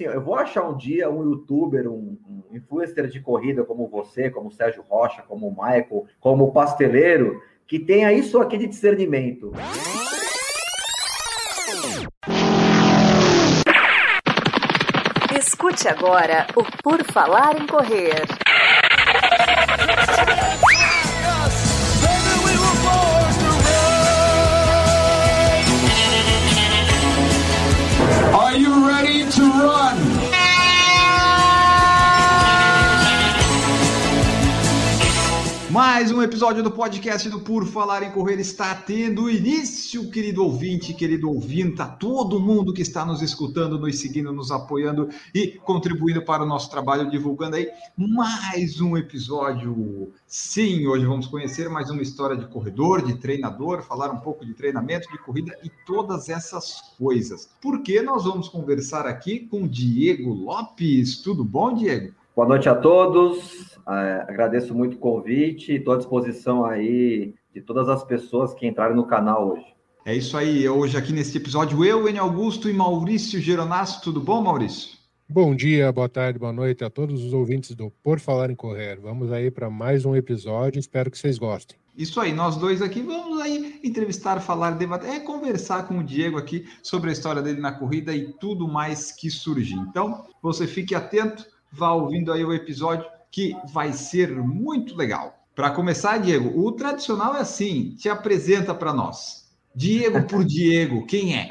Eu vou achar um dia um youtuber, um, um influencer de corrida como você, como o Sérgio Rocha, como o Michael, como o Pasteleiro, que tenha isso aqui de discernimento. Escute agora o Por Falar em Correr. Mais um episódio do podcast do Por Falar em Correr está tendo início, querido ouvinte, querido ouvinta, todo mundo que está nos escutando, nos seguindo, nos apoiando e contribuindo para o nosso trabalho, divulgando aí mais um episódio. Sim, hoje vamos conhecer mais uma história de corredor, de treinador, falar um pouco de treinamento, de corrida e todas essas coisas. Porque nós vamos conversar aqui com Diego Lopes. Tudo bom, Diego? Boa noite a todos. É, agradeço muito o convite, estou à disposição aí de todas as pessoas que entraram no canal hoje. É isso aí, hoje aqui nesse episódio, eu, Enio Augusto e Maurício Geronasso. Tudo bom, Maurício? Bom dia, boa tarde, boa noite a todos os ouvintes do Por Falar em Correr. Vamos aí para mais um episódio, espero que vocês gostem. Isso aí, nós dois aqui vamos aí entrevistar, falar, debater, é conversar com o Diego aqui sobre a história dele na corrida e tudo mais que surgir. Então, você fique atento, vá ouvindo aí o episódio que vai ser muito legal. Para começar, Diego, o tradicional é assim: te apresenta para nós. Diego por Diego, quem é?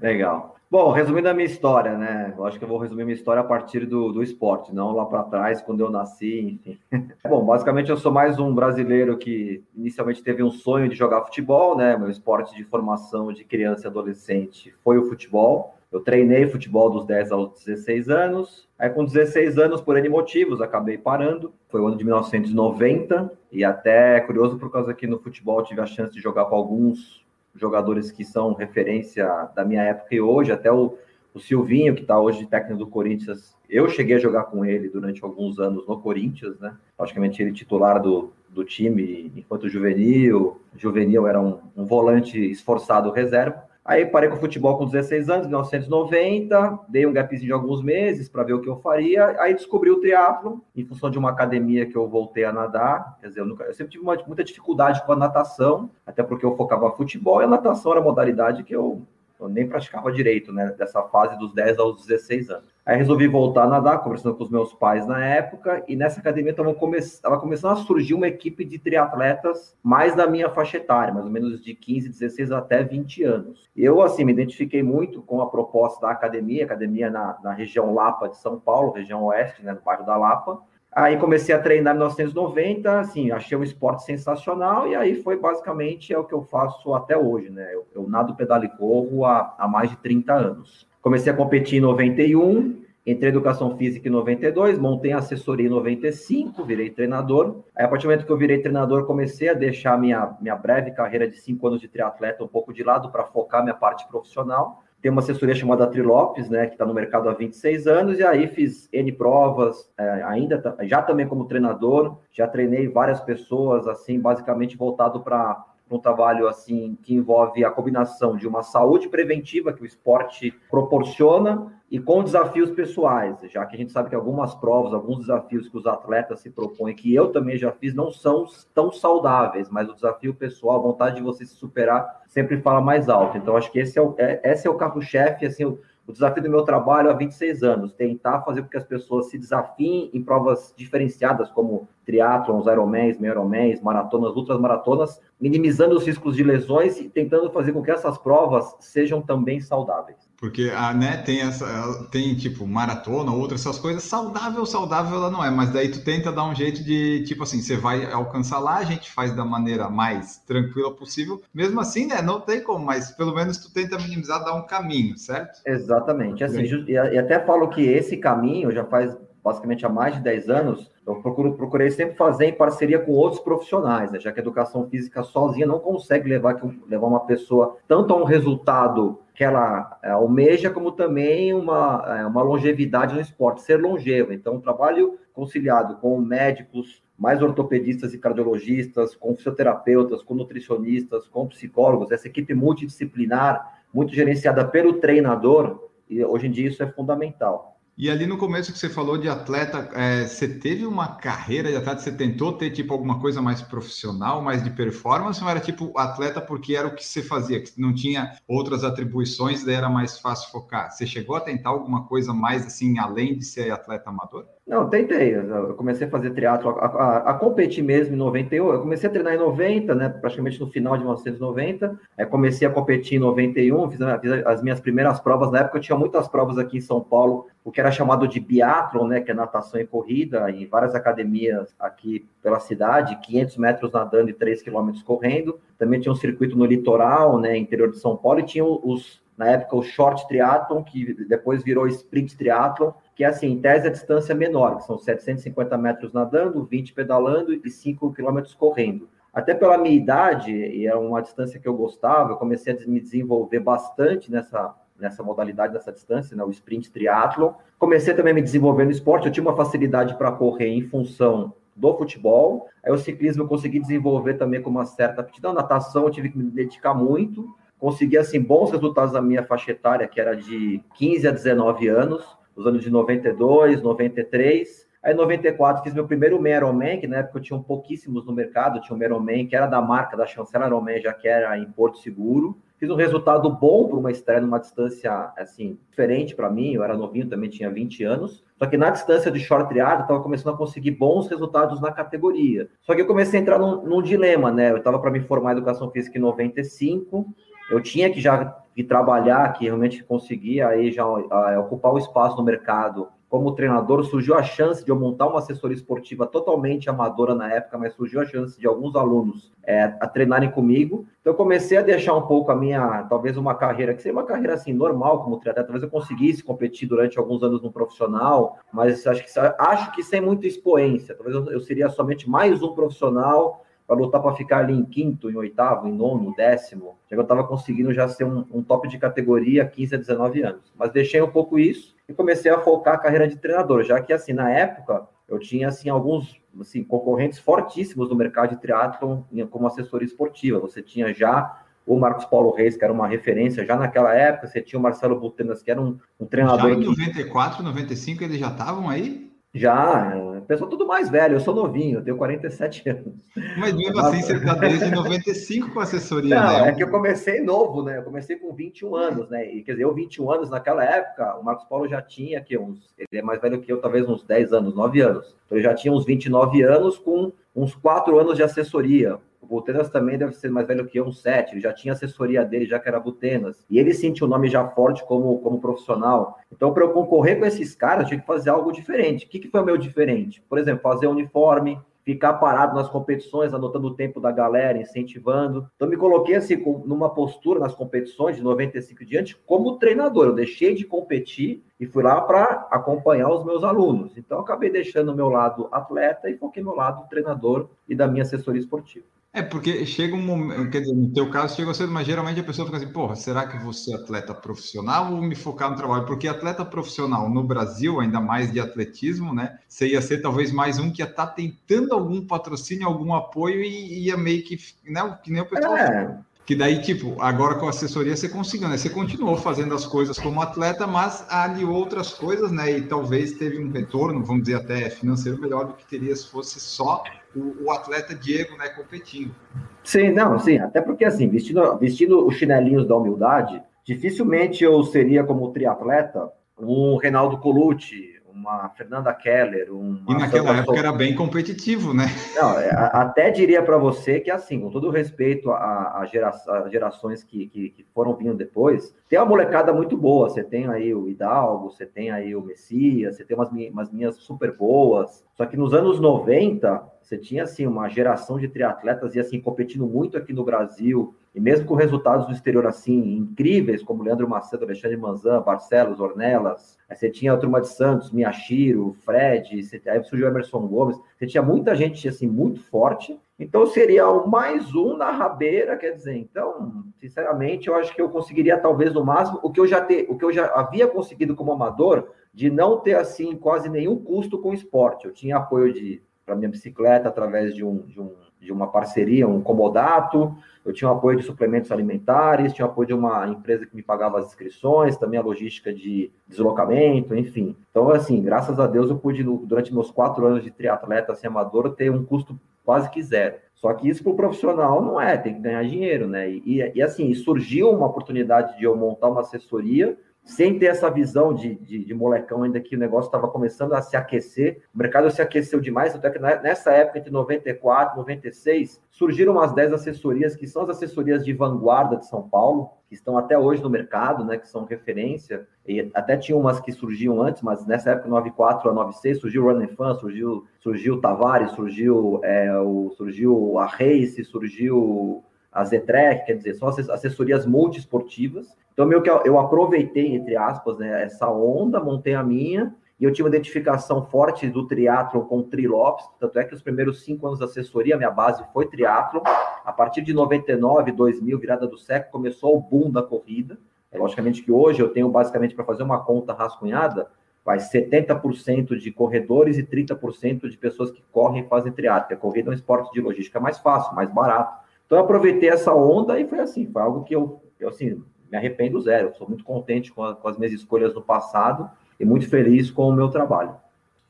legal. Bom, resumindo a minha história, né? Eu acho que eu vou resumir minha história a partir do, do esporte, não lá para trás, quando eu nasci, enfim. Bom, basicamente eu sou mais um brasileiro que inicialmente teve um sonho de jogar futebol, né? Meu esporte de formação de criança e adolescente foi o futebol. Eu treinei futebol dos 10 aos 16 anos. Aí, com 16 anos, por N motivos, acabei parando. Foi o ano de 1990. E até curioso, por causa que no futebol tive a chance de jogar com alguns jogadores que são referência da minha época e hoje. Até o, o Silvinho, que está hoje técnico do Corinthians. Eu cheguei a jogar com ele durante alguns anos no Corinthians, né? Praticamente ele titular do, do time, enquanto juvenil. Juvenil era um, um volante esforçado reserva. Aí parei com o futebol com 16 anos, 1990, dei um gapzinho de alguns meses para ver o que eu faria. Aí descobri o triatlo em função de uma academia que eu voltei a nadar. Quer dizer, eu, nunca, eu sempre tive uma, muita dificuldade com a natação, até porque eu focava futebol e a natação era a modalidade que eu, eu nem praticava direito, né? Dessa fase dos 10 aos 16 anos. Aí resolvi voltar a nadar, conversando com os meus pais na época, e nessa academia estava come começando a surgir uma equipe de triatletas mais da minha faixa etária, mais ou menos de 15, 16 até 20 anos. Eu, assim, me identifiquei muito com a proposta da academia, academia na, na região Lapa de São Paulo, região oeste, né, no bairro da Lapa, Aí comecei a treinar em 1990, assim, achei um esporte sensacional e aí foi basicamente é o que eu faço até hoje, né? Eu, eu nado, pedalo e corro há, há mais de 30 anos. Comecei a competir em 91, entrei em educação física em 92, montei assessoria em 95, virei treinador. Aí, a partir do momento que eu virei treinador, comecei a deixar minha, minha breve carreira de cinco anos de triatleta um pouco de lado para focar minha parte profissional. Tem uma assessoria chamada Trilopes, né, que está no mercado há 26 anos, e aí fiz N provas, é, ainda já também como treinador, já treinei várias pessoas, assim, basicamente voltado para um trabalho assim que envolve a combinação de uma saúde preventiva que o esporte proporciona e com desafios pessoais, já que a gente sabe que algumas provas, alguns desafios que os atletas se propõem, que eu também já fiz, não são tão saudáveis, mas o desafio pessoal, a vontade de você se superar, sempre fala mais alto. Então, acho que esse é o, é, esse é o carro-chefe, assim, o desafio do meu trabalho há 26 anos, tentar fazer com que as pessoas se desafiem em provas diferenciadas, como triatlons, ironmans, meio maratonas, ultramaratonas, minimizando os riscos de lesões e tentando fazer com que essas provas sejam também saudáveis. Porque a, né, tem essa, tem tipo maratona, outras essas coisas, saudável, saudável ela não é, mas daí tu tenta dar um jeito de, tipo assim, você vai alcançar lá, a gente faz da maneira mais tranquila possível. Mesmo assim, né, não tem como, mas pelo menos tu tenta minimizar, dar um caminho, certo? Exatamente. Assim, e até falo que esse caminho já faz basicamente há mais de 10 anos, eu procuro, procurei sempre fazer em parceria com outros profissionais, né? já que a educação física sozinha não consegue levar, levar uma pessoa tanto a um resultado que ela é, almeja, como também uma, é, uma longevidade no esporte, ser longevo. Então, trabalho conciliado com médicos, mais ortopedistas e cardiologistas, com fisioterapeutas, com nutricionistas, com psicólogos, essa equipe multidisciplinar, muito gerenciada pelo treinador, e hoje em dia isso é fundamental. E ali no começo que você falou de atleta, é, você teve uma carreira de atleta, você tentou ter tipo alguma coisa mais profissional, mais de performance, ou era tipo atleta porque era o que você fazia, que não tinha outras atribuições, daí era mais fácil focar? Você chegou a tentar alguma coisa mais assim, além de ser atleta amador? Não, tentei. Eu comecei a fazer triatlo, a, a, a, competir mesmo em 91. Eu comecei a treinar em 90, né? Praticamente no final de 1990. Aí comecei a competir em 91, fiz, fiz as minhas primeiras provas. Na época eu tinha muitas provas aqui em São Paulo, o que era chamado de biathlon, né? Que é natação e corrida, em várias academias aqui pela cidade, 500 metros nadando e 3 quilômetros correndo. Também tinha um circuito no litoral, né? Interior de São Paulo, e tinha os na época o short triathlon, que depois virou sprint triathlon, que é assim, em tese a distância menor, que são 750 metros nadando, 20 pedalando e 5 quilômetros correndo. Até pela minha idade, e é uma distância que eu gostava, eu comecei a me desenvolver bastante nessa, nessa modalidade, nessa distância, né, o sprint triathlon. Comecei também a me desenvolver no esporte, eu tinha uma facilidade para correr em função do futebol. Aí o ciclismo eu consegui desenvolver também com uma certa aptidão. Natação eu tive que me dedicar muito consegui assim bons resultados na minha faixa etária, que era de 15 a 19 anos, nos anos de 92, 93. Aí, em 94, fiz meu primeiro Ironman, que na época eu tinha um pouquíssimos no mercado. Tinha um Ironman que era da marca da Chancela Ironman, já que era em Porto Seguro. Fiz um resultado bom para uma estreia numa distância, assim, diferente para mim. Eu era novinho, também tinha 20 anos. Só que na distância de short triado, estava começando a conseguir bons resultados na categoria. Só que eu comecei a entrar num, num dilema, né? Eu estava para me formar em Educação Física em 95 eu tinha que já que trabalhar, que realmente conseguia aí já uh, ocupar o espaço no mercado como treinador, surgiu a chance de eu montar uma assessoria esportiva totalmente amadora na época, mas surgiu a chance de alguns alunos é, a treinarem comigo. Então eu comecei a deixar um pouco a minha, talvez uma carreira que seria uma carreira assim normal como triatleta, talvez eu conseguisse competir durante alguns anos no profissional, mas acho que acho que sem muita expoência. Talvez eu, eu seria somente mais um profissional para lutar para ficar ali em quinto, em oitavo, em nono, décimo. Já que eu estava conseguindo já ser um, um, top de categoria 15 a 19 anos. Mas deixei um pouco isso e comecei a focar a carreira de treinador, já que assim, na época, eu tinha assim alguns assim, concorrentes fortíssimos no mercado de triatlon como assessoria esportiva. Você tinha já o Marcos Paulo Reis, que era uma referência já naquela época, você tinha o Marcelo Butenas, que era um, um treinador. Já em 94, 95 eles já estavam aí? Já, pessoal tudo mais velho, eu sou novinho, eu tenho 47 anos. Mas mesmo assim, você está desde 95 com assessoria, Não, né? É que eu comecei novo, né? Eu comecei com 21 anos, né? E quer dizer, eu 21 anos naquela época, o Marcos Paulo já tinha que uns, ele é mais velho que eu, talvez uns 10 anos, 9 anos. Então ele já tinha uns 29 anos com uns 4 anos de assessoria. Butenas também deve ser mais velho que eu, uns 7. Ele já tinha assessoria dele, já que era Butenas. E ele sentiu o nome já forte como, como profissional. Então, para eu concorrer com esses caras, eu tinha que fazer algo diferente. O que, que foi o meu diferente? Por exemplo, fazer uniforme, ficar parado nas competições, anotando o tempo da galera, incentivando. Então, me coloquei assim, numa postura nas competições de 95 diante, como treinador. Eu deixei de competir e fui lá para acompanhar os meus alunos. Então, acabei deixando o meu lado atleta e foquei meu lado treinador e da minha assessoria esportiva. É, porque chega um momento, quer dizer, no teu caso chega cedo, mas geralmente a pessoa fica assim, porra, será que você é atleta profissional ou me focar no trabalho? Porque atleta profissional no Brasil, ainda mais de atletismo, né? Você ia ser talvez mais um que ia estar tá tentando algum patrocínio, algum apoio e ia meio que, né? Que nem o pessoal. É. Que daí, tipo, agora com a assessoria você conseguiu, né? Você continuou fazendo as coisas como atleta, mas aliou outras coisas, né? E talvez teve um retorno, vamos dizer até financeiro melhor do que teria se fosse só o, o, atleta Diego, né, competindo. Sim, não, sim, até porque assim, vestindo, vestindo os chinelinhos da humildade, dificilmente eu seria como triatleta um Reinaldo Colucci, uma Fernanda Keller, uma E naquela Santa época era bem competitivo, né? Não, é, até diria para você que assim, com todo respeito às gera, gerações que, que, que, foram vindo depois, tem uma molecada muito boa. Você tem aí o Hidalgo, você tem aí o Messias, você tem umas, umas minhas super boas. Só que nos anos 90, você tinha assim uma geração de triatletas e assim competindo muito aqui no Brasil e mesmo com resultados do exterior assim incríveis como Leandro Macedo, Alexandre Manzan, Barcelos, Ornelas, aí você tinha a turma de Santos, Miyashiro, Fred, você, aí surgiu Emerson Gomes, você tinha muita gente assim muito forte. Então seria o mais um na rabeira, quer dizer, então, sinceramente, eu acho que eu conseguiria talvez no máximo o que eu já ter, o que eu já havia conseguido como amador de não ter assim quase nenhum custo com o esporte. Eu tinha apoio de para minha bicicleta através de um, de um, de uma parceria, um comodato, eu tinha o apoio de suplementos alimentares, tinha o apoio de uma empresa que me pagava as inscrições, também a logística de deslocamento, enfim. Então, assim, graças a Deus eu pude, durante meus quatro anos de triatleta assim, amador, ter um custo quase que zero. Só que isso para o profissional não é, tem que ganhar dinheiro, né? E, e, assim, surgiu uma oportunidade de eu montar uma assessoria sem ter essa visão de, de, de molecão ainda que o negócio estava começando a se aquecer. O mercado se aqueceu demais, até que nessa época, entre 94 e 96, surgiram umas 10 assessorias, que são as assessorias de vanguarda de São Paulo, que estão até hoje no mercado, né, que são referência, e até tinha umas que surgiam antes, mas nessa época, 94 a 96, surgiu o Running Fan, surgiu, surgiu o Tavares, surgiu, é, o, surgiu a Race, surgiu a Zetrec, quer dizer, são assessorias multiesportivas. Então, meio que eu aproveitei, entre aspas, né, essa onda, montei a minha, e eu tinha uma identificação forte do triatlo com o Trilopes, tanto é que os primeiros cinco anos da assessoria, minha base foi triatlo. A partir de 99, 2000, virada do século, começou o boom da corrida. É, logicamente que hoje eu tenho basicamente para fazer uma conta rascunhada, vai 70% de corredores e 30% de pessoas que correm e fazem triatlo. A corrida é um esporte de logística mais fácil, mais barato então eu aproveitei essa onda e foi assim, foi algo que eu, eu assim, me arrependo zero. sou muito contente com, a, com as minhas escolhas no passado e muito feliz com o meu trabalho.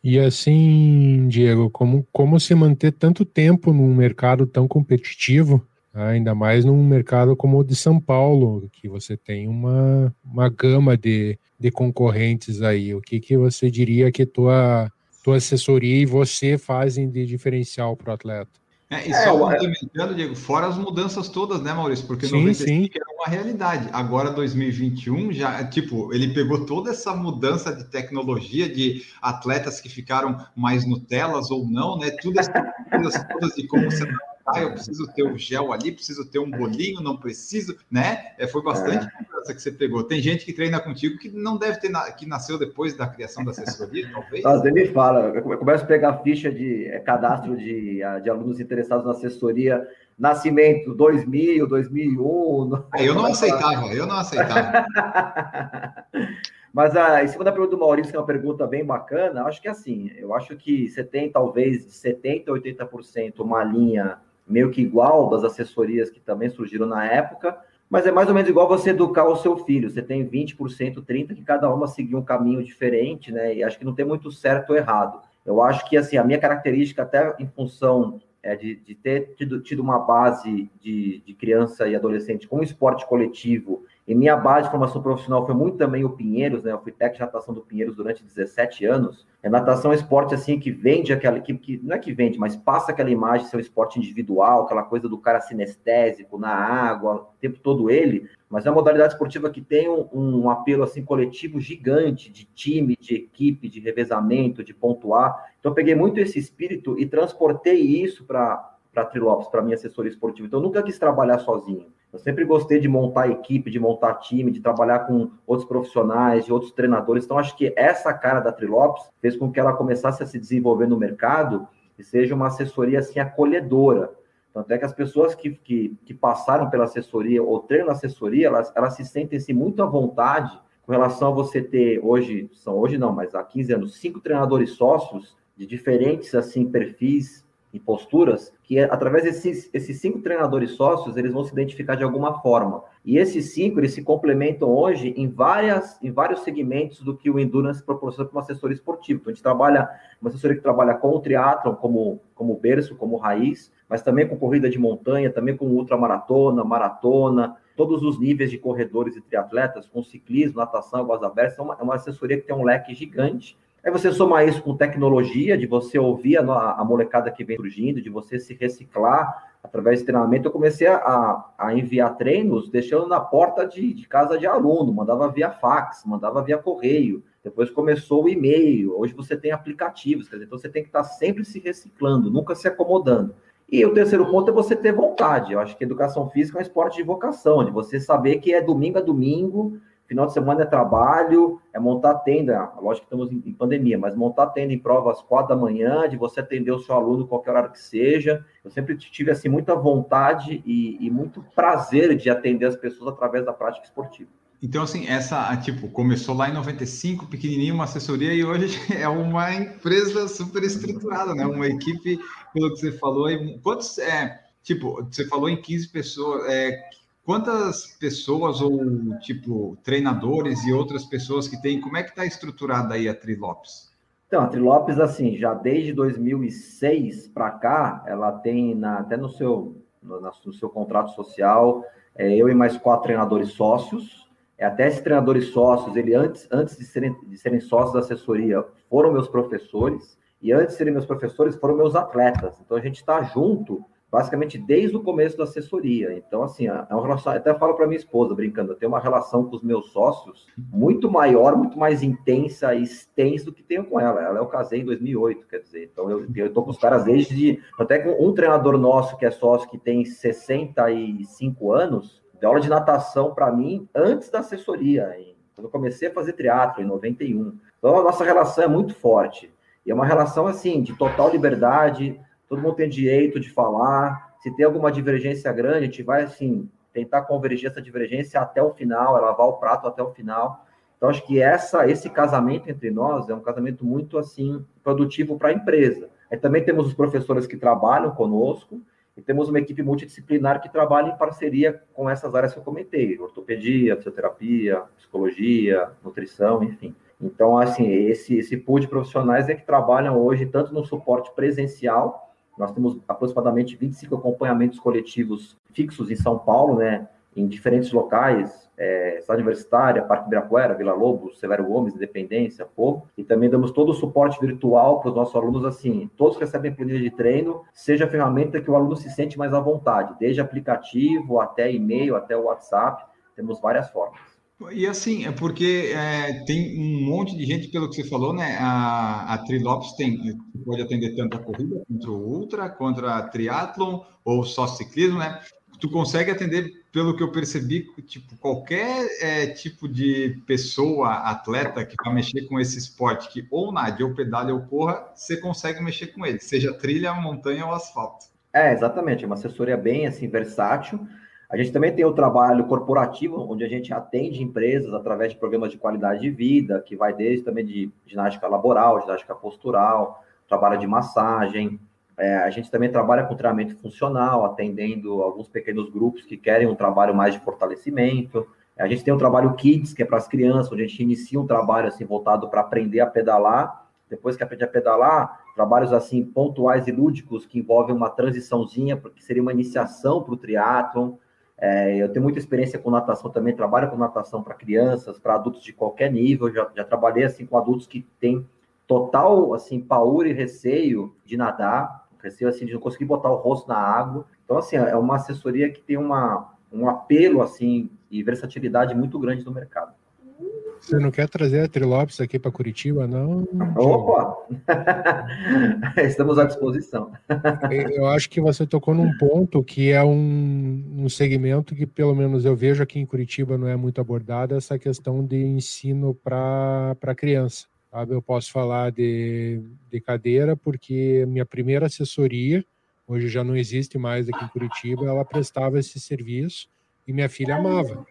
E assim, Diego, como, como se manter tanto tempo num mercado tão competitivo, ainda mais num mercado como o de São Paulo, que você tem uma, uma gama de, de concorrentes aí. O que, que você diria que tua, tua assessoria e você fazem de diferencial para o atleta? É, e é, só complementando, Diego, fora as mudanças todas, né, Maurício? Porque sim, 95 sim. era uma realidade. Agora, 2021, já, tipo, ele pegou toda essa mudança de tecnologia, de atletas que ficaram mais Nutelas ou não, né? Tudo essas coisas todas de como você ah, eu preciso ter o gel ali, preciso ter um bolinho, não preciso, né? É, foi bastante é. que você pegou. Tem gente que treina contigo que não deve ter, na, que nasceu depois da criação da assessoria, talvez. Vezes ele fala, eu começo a pegar ficha de é, cadastro de, de alunos interessados na assessoria, nascimento 2000, 2001. Ah, eu não aceitava, eu não aceitava. Mas a, em cima da pergunta do Maurício, que é uma pergunta bem bacana, acho que é assim, eu acho que você tem talvez de 70% a 80% uma linha meio que igual das assessorias que também surgiram na época, mas é mais ou menos igual você educar o seu filho. Você tem 20%, 30% que cada uma seguir um caminho diferente, né? E acho que não tem muito certo ou errado. Eu acho que, assim, a minha característica, até em função é, de, de, ter tido, tido uma base de, de criança e adolescente com esporte coletivo e minha base de formação profissional foi muito também o Pinheiros, né? Eu fui técnico de natação do Pinheiros durante 17 anos. A natação é esporte assim que vende aquela que, que não é que vende, mas passa aquela imagem um esporte individual, aquela coisa do cara sinestésico na água, o tempo todo ele, mas é uma modalidade esportiva que tem um, um apelo assim coletivo gigante de time, de equipe, de revezamento, de pontuar. Então eu peguei muito esse espírito e transportei isso para para Trilopes, para minha assessoria esportiva. Então eu nunca quis trabalhar sozinho. Eu sempre gostei de montar equipe, de montar time, de trabalhar com outros profissionais, de outros treinadores. Então, acho que essa cara da Trilopes fez com que ela começasse a se desenvolver no mercado e seja uma assessoria assim acolhedora. Tanto é que as pessoas que, que, que passaram pela assessoria ou treinam assessoria, elas, elas se sentem assim, muito à vontade com relação a você ter hoje, são hoje não, mas há 15 anos, cinco treinadores sócios de diferentes assim perfis e posturas, que através desses esses cinco treinadores sócios, eles vão se identificar de alguma forma. E esses cinco, eles se complementam hoje em, várias, em vários segmentos do que o Endurance proporciona para uma assessoria esportiva. Então, a gente trabalha, uma assessoria que trabalha com o triatlon como, como berço, como raiz, mas também com corrida de montanha, também com ultramaratona, maratona, todos os níveis de corredores e triatletas, com ciclismo, natação, águas abertas, é uma, é uma assessoria que tem um leque gigante Aí você soma isso com tecnologia, de você ouvir a, a molecada que vem surgindo, de você se reciclar através de treinamento. Eu comecei a, a enviar treinos deixando na porta de, de, casa de aluno, mandava via fax, mandava via correio. Depois começou o e-mail. Hoje você tem aplicativos, dizer, então você tem que estar sempre se reciclando, nunca se acomodando. E o terceiro ponto é você ter vontade. Eu acho que educação física é um esporte de vocação, de você saber que é domingo a domingo Final de semana é trabalho, é montar tenda. Lógico que estamos em, pandemia, mas montar tenda em prova às quatro da manhã, de você atender o seu aluno qualquer hora que seja. Eu sempre tive assim muita vontade e, e muito prazer de atender as pessoas através da prática esportiva. Então, assim, essa, tipo, começou lá em 95, pequenininho, uma assessoria, e hoje é uma empresa super estruturada, né? Uma equipe, pelo que você falou, quantos, é, tipo, você falou em 15 pessoas, é, quantas pessoas ou, tipo, treinadores e outras pessoas que tem, como é que está estruturada aí a Trilopes? Então, a Trilopes, assim, já desde 2006 para cá, ela tem, na, até no seu, no, no seu contrato social, é, eu e mais quatro treinadores sócios, é, até esses treinadores sócios, ele antes, antes de, serem, de serem sócios da assessoria, foram meus professores, e antes de serem meus professores, foram meus atletas. Então, a gente está junto basicamente desde o começo da assessoria. Então, assim, é uma relação, até falo para minha esposa, brincando, eu tenho uma relação com os meus sócios muito maior, muito mais intensa e extensa do que tenho com ela. Ela eu casei em 2008, quer dizer, então eu, eu tô com os caras desde, até com um treinador nosso que é sócio que tem 65 anos, deu aula de natação para mim antes da assessoria, hein? quando eu comecei a fazer triatlo em 91. Então a nossa relação é muito forte. E é uma relação assim de total liberdade, todo mundo tem direito de falar. Se tem alguma divergência grande, a gente vai, assim, tentar convergir essa divergência até o final, é lavar o prato até o final. Então, acho que essa, esse casamento entre nós é um casamento muito, assim, produtivo para a empresa. Aí também temos os professores que trabalham conosco, e temos uma equipe multidisciplinar que trabalha em parceria com essas áreas que eu comentei: ortopedia, fisioterapia, psicologia, nutrição, enfim. Então, assim, esse, esse pool de profissionais é que trabalham hoje tanto no suporte presencial nós temos aproximadamente 25 acompanhamentos coletivos fixos em São Paulo, né, em diferentes locais, é, Cidade Universitária, Parque Ibirapuera, Vila Lobos, Severo Gomes, Independência, Povo, e também damos todo o suporte virtual para os nossos alunos, assim, todos recebem planilha de treino, seja a ferramenta que o aluno se sente mais à vontade, desde aplicativo até e-mail, até WhatsApp, temos várias formas. E assim, é porque é, tem um monte de gente, pelo que você falou, né? A, a tem, pode atender tanto a corrida contra o ultra, contra a triatlon ou só ciclismo, né? Tu consegue atender, pelo que eu percebi, tipo, qualquer é, tipo de pessoa, atleta que vai mexer com esse esporte, que ou nade, ou pedale, ou corra, você consegue mexer com ele, seja trilha, montanha ou asfalto. É, exatamente, é uma assessoria bem, assim, versátil, a gente também tem o trabalho corporativo, onde a gente atende empresas através de programas de qualidade de vida, que vai desde também de ginástica laboral, ginástica postural, trabalho de massagem. É, a gente também trabalha com treinamento funcional, atendendo alguns pequenos grupos que querem um trabalho mais de fortalecimento. A gente tem o trabalho Kids, que é para as crianças, onde a gente inicia um trabalho assim voltado para aprender a pedalar. Depois que aprende a pedalar, trabalhos assim pontuais e lúdicos que envolvem uma transiçãozinha, porque seria uma iniciação para o triatlon. É, eu tenho muita experiência com natação também, trabalho com natação para crianças, para adultos de qualquer nível, já, já trabalhei assim com adultos que têm total assim paura e receio de nadar, receio assim de não conseguir botar o rosto na água. Então assim, é uma assessoria que tem uma, um apelo assim e versatilidade muito grande no mercado. Você não quer trazer a Trilopes aqui para Curitiba, não? Opa! Estamos à disposição. Eu acho que você tocou num ponto que é um, um segmento que, pelo menos, eu vejo aqui em Curitiba não é muito abordado, essa questão de ensino para criança. Sabe? Eu posso falar de, de cadeira, porque minha primeira assessoria, hoje já não existe mais aqui em Curitiba, ela prestava esse serviço e minha filha amava.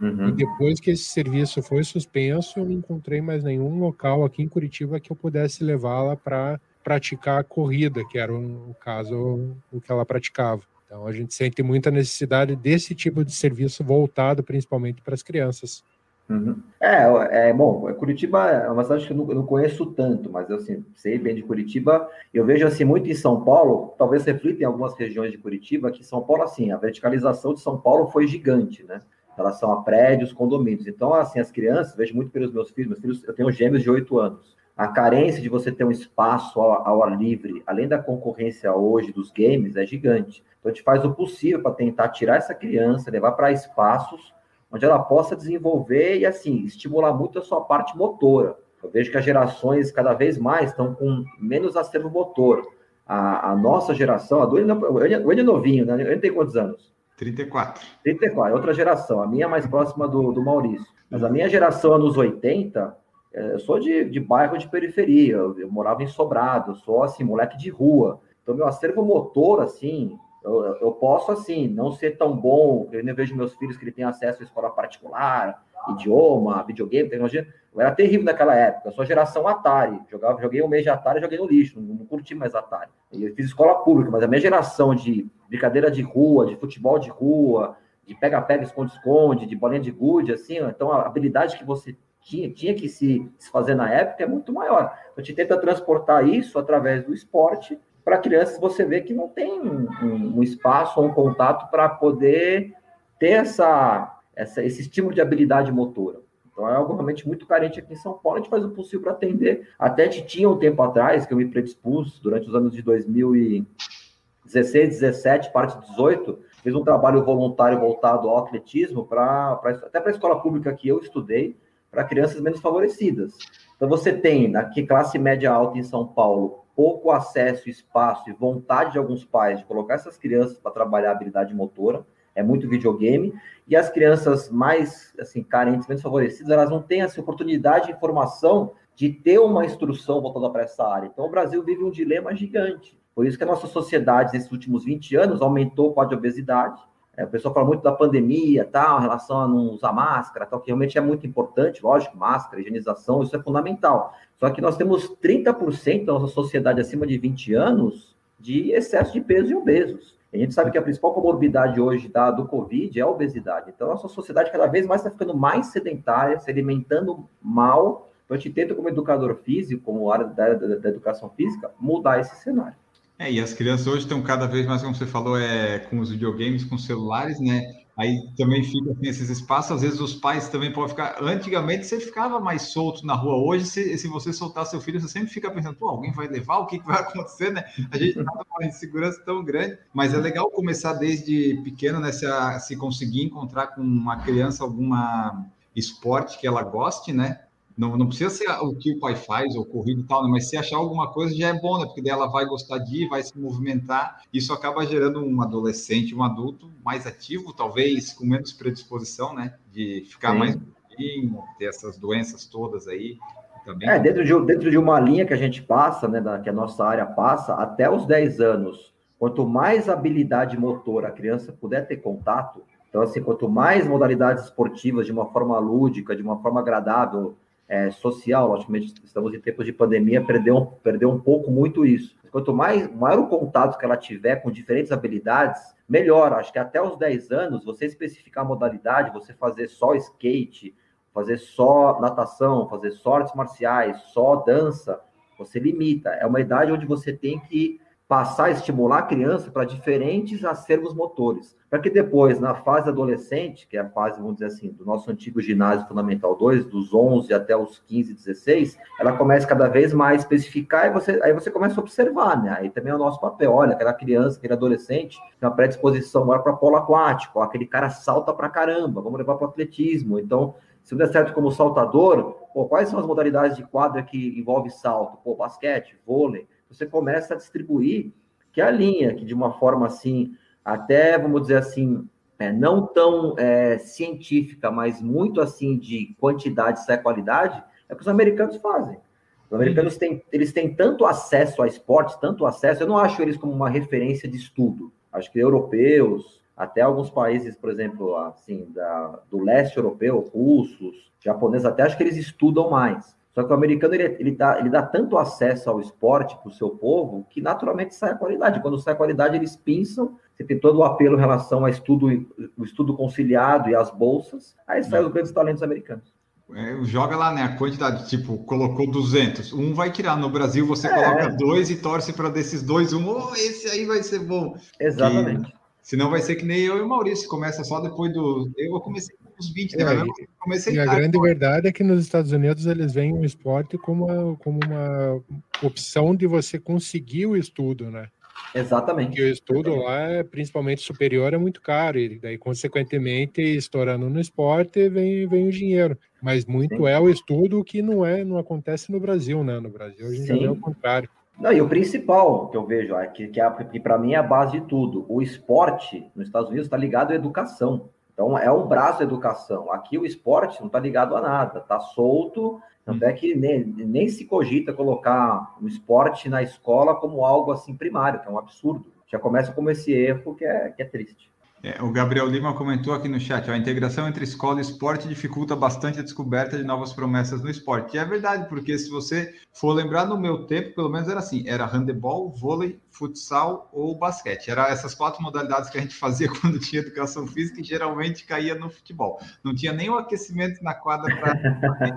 Uhum. E depois que esse serviço foi suspenso, eu não encontrei mais nenhum local aqui em Curitiba que eu pudesse levá-la para praticar a corrida, que era o caso o que ela praticava. Então a gente sente muita necessidade desse tipo de serviço voltado principalmente para as crianças. Uhum. É, é, bom, Curitiba é uma cidade que eu não, eu não, conheço tanto, mas eu assim, sei bem de Curitiba. Eu vejo assim muito em São Paulo, talvez reflita em algumas regiões de Curitiba, que São Paulo, assim, a verticalização de São Paulo foi gigante, né? Relação a prédios, condomínios. Então, assim, as crianças, vejo muito pelos meus filhos, meus filhos, eu tenho gêmeos de 8 anos. A carência de você ter um espaço ao, ao ar livre, além da concorrência hoje dos games, é gigante. Então, a gente faz o possível para tentar tirar essa criança, levar para espaços onde ela possa desenvolver e, assim, estimular muito a sua parte motora. Eu vejo que as gerações, cada vez mais, estão com menos acervo motor. A, a nossa geração, a do o Enio é novinho, né? Ele tem quantos anos? 34. 34, é outra geração. A minha é mais próxima do, do Maurício. Mas a minha geração, anos 80, é, eu sou de, de bairro de periferia. Eu, eu, morava em Sobrado, eu sou, assim, moleque de rua. Então, meu acervo motor, assim, eu, eu posso, assim, não ser tão bom. Eu nem vejo meus filhos que ele tem acesso à escola particular idioma, videogame, tecnologia. Eu era terrível naquela época. Eu sou geração Atari. Jogava, joguei um mês de Atari joguei no lixo. Não, não curti mais Atari. Eu fiz escola pública, mas a minha geração de brincadeira de rua, de futebol de rua, de pega-pega, esconde-esconde, de bolinha de gude, assim, então a habilidade que você tinha, tinha que se, se fazer na época é muito maior. A gente tenta transportar isso através do esporte para crianças você vê que não tem um, um espaço ou um contato para poder ter essa, essa, esse estímulo de habilidade motora. Então é algo realmente muito carente aqui em São Paulo. A gente faz o possível para atender. Até gente tinha um tempo atrás, que eu me predispus durante os anos de 2016, 17, parte 18, fiz um trabalho voluntário voltado ao atletismo, pra, pra até para a escola pública que eu estudei, para crianças menos favorecidas. Então você tem aqui classe média alta em São Paulo, pouco acesso, espaço e vontade de alguns pais de colocar essas crianças para trabalhar a habilidade motora é muito videogame, e as crianças mais assim carentes, menos favorecidas, elas não têm essa oportunidade de informação de ter uma instrução voltada para essa área. Então, o Brasil vive um dilema gigante. Por isso que a nossa sociedade, nesses últimos 20 anos, aumentou o quadro de obesidade. É, o pessoal fala muito da pandemia, tal, em relação a não usar máscara, tal, que realmente é muito importante, lógico, máscara, higienização, isso é fundamental. Só que nós temos 30% da nossa sociedade acima de 20 anos de excesso de peso e obesos. A gente sabe que a principal comorbidade hoje da, do Covid é a obesidade. Então, a nossa sociedade cada vez mais está ficando mais sedentária, se alimentando mal. Então, a gente tenta, como educador físico, como área da, da, da educação física, mudar esse cenário. É, e as crianças hoje estão cada vez mais, como você falou, é, com os videogames, com os celulares, né? Aí também fica assim, esses espaços, às vezes os pais também podem ficar. Antigamente você ficava mais solto na rua. Hoje, se, se você soltar seu filho, você sempre fica pensando, pô, alguém vai levar? O que, que vai acontecer, né? A gente está numa insegurança tão grande, mas é legal começar desde pequeno, né? Se, a, se conseguir encontrar com uma criança alguma esporte que ela goste, né? Não, não precisa ser o que o pai faz, ou corrida e tal, né? mas se achar alguma coisa já é bom, né? Porque daí ela vai gostar de ir, vai se movimentar. Isso acaba gerando um adolescente, um adulto mais ativo, talvez com menos predisposição, né? De ficar Sim. mais bonzinho, ter essas doenças todas aí. Também. É, dentro de, dentro de uma linha que a gente passa, né, da, que a nossa área passa, até os 10 anos, quanto mais habilidade motora a criança puder ter contato, então, assim, quanto mais modalidades esportivas de uma forma lúdica, de uma forma agradável, é, social, logicamente estamos em tempos de pandemia, perdeu, perdeu um pouco muito isso. Quanto mais maior o contato que ela tiver com diferentes habilidades, melhor. Acho que até os 10 anos, você especificar a modalidade, você fazer só skate, fazer só natação, fazer só artes marciais, só dança, você limita. É uma idade onde você tem que passar a estimular a criança para diferentes acervos motores, para que depois, na fase adolescente, que é a fase, vamos dizer assim, do nosso antigo ginásio fundamental 2, dos 11 até os 15, 16, ela começa cada vez mais a especificar e você, aí você começa a observar, né? Aí também é o nosso papel, olha, aquela criança, aquele adolescente, tem uma predisposição maior para polo aquático, aquele cara salta para caramba, vamos levar para o atletismo, então se não der certo como saltador, pô, quais são as modalidades de quadra que envolve salto? Pô, basquete, vôlei, você começa a distribuir que a linha, que de uma forma assim, até, vamos dizer assim, é, não tão é, científica, mas muito assim de quantidade e qualidade, é o que os americanos fazem. Os americanos têm, eles têm tanto acesso a esportes, tanto acesso, eu não acho eles como uma referência de estudo. Acho que europeus, até alguns países, por exemplo, assim, da, do leste europeu, russos, japoneses, até acho que eles estudam mais. Só que o americano ele, ele, dá, ele dá tanto acesso ao esporte para o seu povo que naturalmente sai a qualidade. Quando sai a qualidade, eles pinçam. Você tem todo o apelo em relação ao estudo, o estudo conciliado e as bolsas. Aí sai os grandes talentos americanos. É, joga lá, né? A quantidade, tipo, colocou 200. Um vai tirar. No Brasil, você é. coloca dois e torce para desses dois. Um, oh, esse aí vai ser bom. Exatamente. senão vai ser que nem eu e o Maurício. Começa só depois do. Eu comecei uns 20, né? É, comecei e a grande verdade é que nos Estados Unidos eles veem o esporte como uma, como uma opção de você conseguir o estudo, né? Exatamente. Porque o estudo lá, principalmente superior, é muito caro, e daí, consequentemente, estourando no esporte, vem, vem o dinheiro. Mas muito Sim. é o estudo que não é, não acontece no Brasil, né? No Brasil a gente vê o contrário. Não, e o principal que eu vejo, é que, que, é, que para mim é a base de tudo. O esporte nos Estados Unidos está ligado à educação. Então, é um braço da educação. Aqui o esporte não está ligado a nada, está solto, tanto é que nem, nem se cogita colocar o esporte na escola como algo assim primário, que é um absurdo. Já começa como esse erro que é, que é triste. É, o Gabriel Lima comentou aqui no chat: ó, a integração entre escola e esporte dificulta bastante a descoberta de novas promessas no esporte. E é verdade, porque se você for lembrar, no meu tempo, pelo menos era assim: era handebol, vôlei, futsal ou basquete. Era essas quatro modalidades que a gente fazia quando tinha educação física e geralmente caía no futebol. Não tinha nem o aquecimento na quadra para.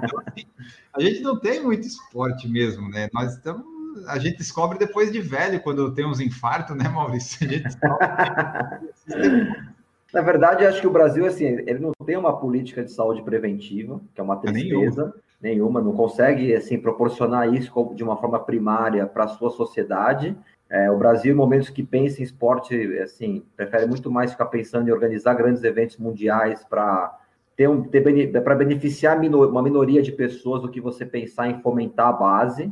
Então, assim, a gente não tem muito esporte mesmo, né? Nós estamos a gente descobre depois de velho, quando tem uns infartos, né, Maurício? Na verdade, acho que o Brasil, assim, ele não tem uma política de saúde preventiva, que é uma tristeza nenhuma, nenhuma não consegue, assim, proporcionar isso de uma forma primária para a sua sociedade. É, o Brasil, em momentos que pensa em esporte, assim, prefere muito mais ficar pensando em organizar grandes eventos mundiais para ter um, para beneficiar uma minoria de pessoas do que você pensar em fomentar a base.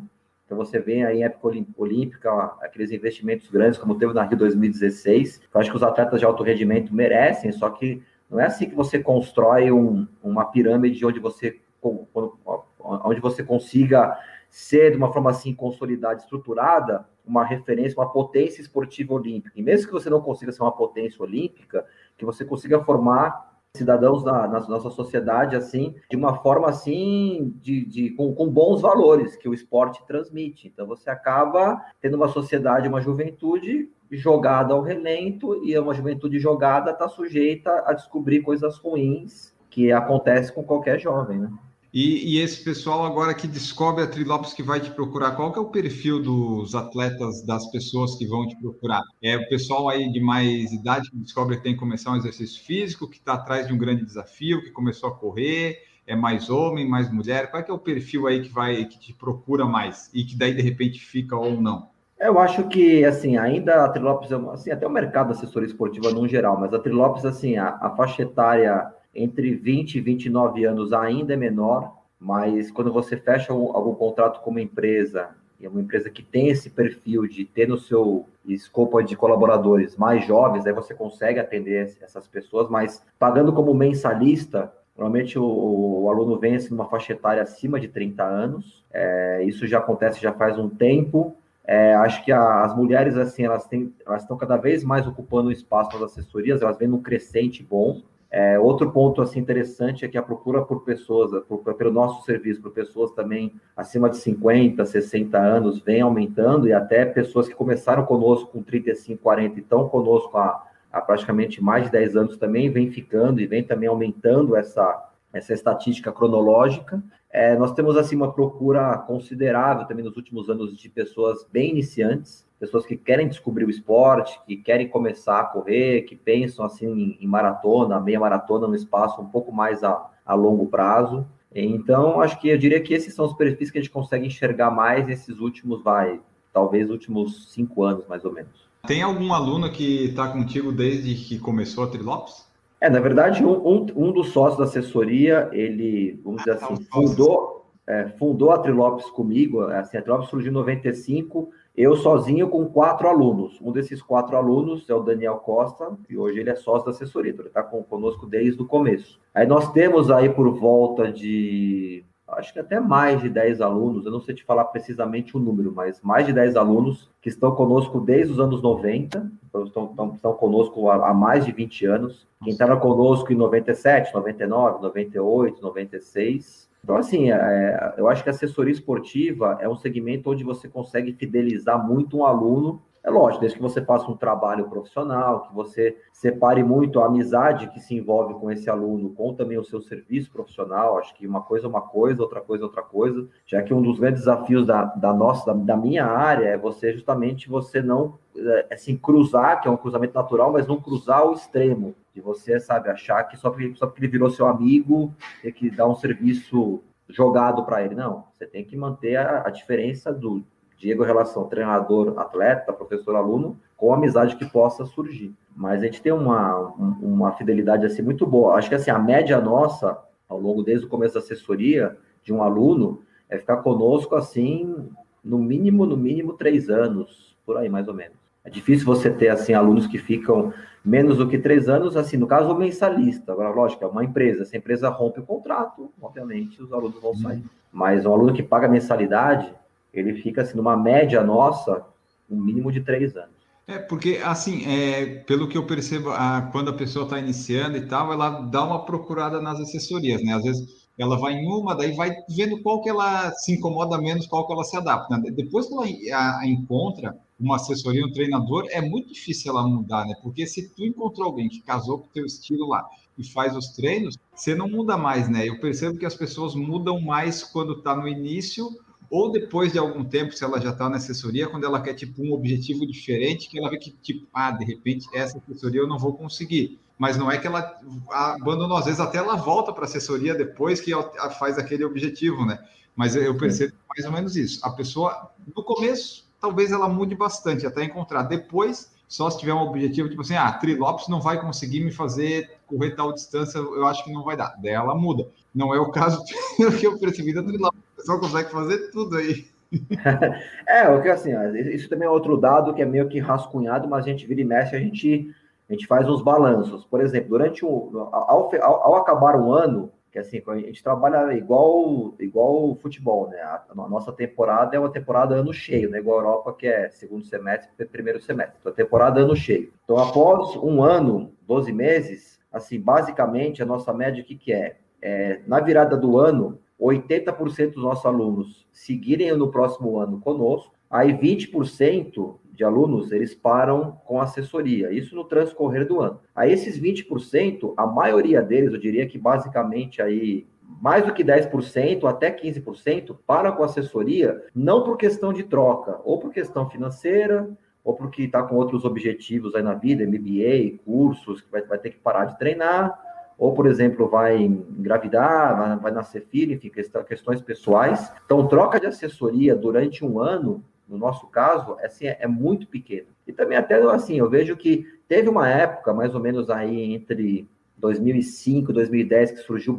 Então você vê aí em época olímpica aqueles investimentos grandes, como teve na Rio 2016. Eu acho que os atletas de alto rendimento merecem, só que não é assim que você constrói um, uma pirâmide onde você, onde você consiga ser de uma forma assim consolidada, estruturada, uma referência, uma potência esportiva olímpica. E mesmo que você não consiga ser uma potência olímpica, que você consiga formar cidadãos na, na, nossa sociedade assim de uma forma assim de, de com, com, bons valores que o esporte transmite. Então você acaba tendo uma sociedade uma juventude jogada ao relento e uma juventude jogada está sujeita a descobrir coisas ruins que acontece com qualquer jovem né e, e, esse pessoal agora que descobre a Trilopes que vai te procurar, qual que é o perfil dos atletas, das pessoas que vão te procurar? É o pessoal aí de mais idade que descobre que tem que começar um exercício físico, que está atrás de um grande desafio, que começou a correr, é mais homem, mais mulher? Qual é, é o perfil aí que vai que te procura mais e que daí de repente fica ou não? Eu acho que, assim, ainda a Trilopes, assim, até o mercado da assessoria esportiva no geral, mas a Trilopes, assim, a, a faixa etária entre 20 e 29 anos ainda é menor, mas quando você fecha algum contrato com uma empresa, e é uma empresa que tem esse perfil de ter no seu escopo de colaboradores mais jovens, aí você consegue atender essas pessoas, mas pagando como mensalista, normalmente o, o aluno assim, numa faixa etária acima de 30 anos, é, isso já acontece já faz um tempo, é, acho que a, as mulheres, assim, elas, têm, elas estão cada vez mais ocupando o espaço nas assessorias, elas vêm num crescente bom, é, outro ponto assim interessante é que a procura por pessoas, por, pelo nosso serviço, por pessoas também acima de 50, 60 anos, vem aumentando e até pessoas que começaram conosco com 35, 40 e estão conosco há, há praticamente mais de 10 anos também, vem ficando e vem também aumentando essa, essa estatística cronológica. É, nós temos assim uma procura considerável também nos últimos anos de pessoas bem iniciantes, pessoas que querem descobrir o esporte, que querem começar a correr, que pensam assim em maratona, meia maratona no espaço um pouco mais a, a longo prazo. Então, acho que eu diria que esses são os perfis que a gente consegue enxergar mais nesses últimos, vai, talvez últimos cinco anos, mais ou menos. Tem algum aluno que está contigo desde que começou a Trilopes? É, na verdade, um, um, dos sócios da assessoria, ele, vamos dizer ah, assim, fundou, é, fundou a Trilopes comigo. Assim, a Trilopes surgiu em 95, eu sozinho com quatro alunos. Um desses quatro alunos é o Daniel Costa, e hoje ele é sócio da assessoria, então ele está conosco desde o começo. Aí nós temos aí por volta de, acho que até mais de 10 alunos, eu não sei te falar precisamente o número, mas mais de 10 alunos que estão conosco desde os anos 90, então estão, estão, estão conosco há, há mais de 20 anos. Quem estava conosco em 97, 99, 98, 96, então, assim, é, eu acho que a assessoria esportiva é um segmento onde você consegue fidelizar muito um aluno. É lógico, desde que você faça um trabalho profissional, que você separe muito a amizade que se envolve com esse aluno, com também o seu serviço profissional. Acho que uma coisa é uma coisa, outra coisa é outra coisa. Já que um dos grandes desafios da, da nossa, da, da minha área, é você justamente você não é, assim cruzar, que é um cruzamento natural, mas não cruzar o extremo de você, sabe, achar que só porque, só porque ele virou seu amigo, tem que dar um serviço jogado para ele. Não, você tem que manter a, a diferença do Diego relação treinador-atleta, professor-aluno, com a amizade que possa surgir. Mas a gente tem uma, uma fidelidade assim muito boa. Acho que assim, a média nossa, ao longo desde o começo da assessoria, de um aluno, é ficar conosco assim, no mínimo, no mínimo, três anos, por aí mais ou menos. É difícil você ter assim alunos que ficam menos do que três anos, assim, no caso, o mensalista. Agora, lógico, é uma empresa. Se a empresa rompe o contrato, obviamente, os alunos vão sair. Uhum. Mas um aluno que paga mensalidade, ele fica, assim, numa média nossa, um mínimo de três anos. É, porque, assim, é, pelo que eu percebo, a, quando a pessoa está iniciando e tal, ela dá uma procurada nas assessorias, né? Às vezes ela vai em uma, daí vai vendo qual que ela se incomoda menos, qual que ela se adapta. Né? Depois que ela a, a encontra uma assessoria, um treinador, é muito difícil ela mudar, né? Porque se tu encontrou alguém que casou com o teu estilo lá e faz os treinos, você não muda mais, né? Eu percebo que as pessoas mudam mais quando está no início ou depois de algum tempo, se ela já está na assessoria, quando ela quer tipo um objetivo diferente, que ela vê que tipo, ah, de repente essa assessoria eu não vou conseguir. Mas não é que ela abandonou, às vezes até ela volta para a assessoria depois que faz aquele objetivo, né? Mas eu percebo mais ou menos isso. A pessoa, no começo, talvez ela mude bastante até encontrar. Depois, só se tiver um objetivo, tipo assim, ah, Trilopes não vai conseguir me fazer correr tal distância, eu acho que não vai dar. Daí ela muda. Não é o caso que eu percebi da Trilopes pessoal consegue fazer tudo aí. é, o que assim, isso também é outro dado que é meio que rascunhado, mas a gente vira e mexe, a gente, a gente faz uns balanços. Por exemplo, durante o. Ao, ao, acabar um ano, que assim, a gente trabalha igual igual futebol, né? A, a, nossa temporada é uma temporada ano cheio, né? Igual a Europa, que é segundo semestre, primeiro semestre. Então, a temporada ano cheio. Então, após um ano, 12 meses, assim, basicamente, a nossa média, o que, que é? é na virada do ano, 80% dos nossos alunos seguirem no próximo ano conosco, aí 20% de alunos eles param com assessoria, isso no transcorrer do ano. Aí esses 20%, a maioria deles, eu diria que basicamente aí mais do que 10%, até 15%, param com assessoria, não por questão de troca, ou por questão financeira, ou porque está com outros objetivos aí na vida, MBA, cursos, que vai, vai ter que parar de treinar, ou, por exemplo, vai engravidar, vai, nascer filho, enfim, questões pessoais. Então, troca de assessoria durante um ano, no nosso caso, assim, é, é muito pequeno. E também até, assim, eu vejo que teve uma época, mais ou menos aí entre 2005 e 2010, que surgiu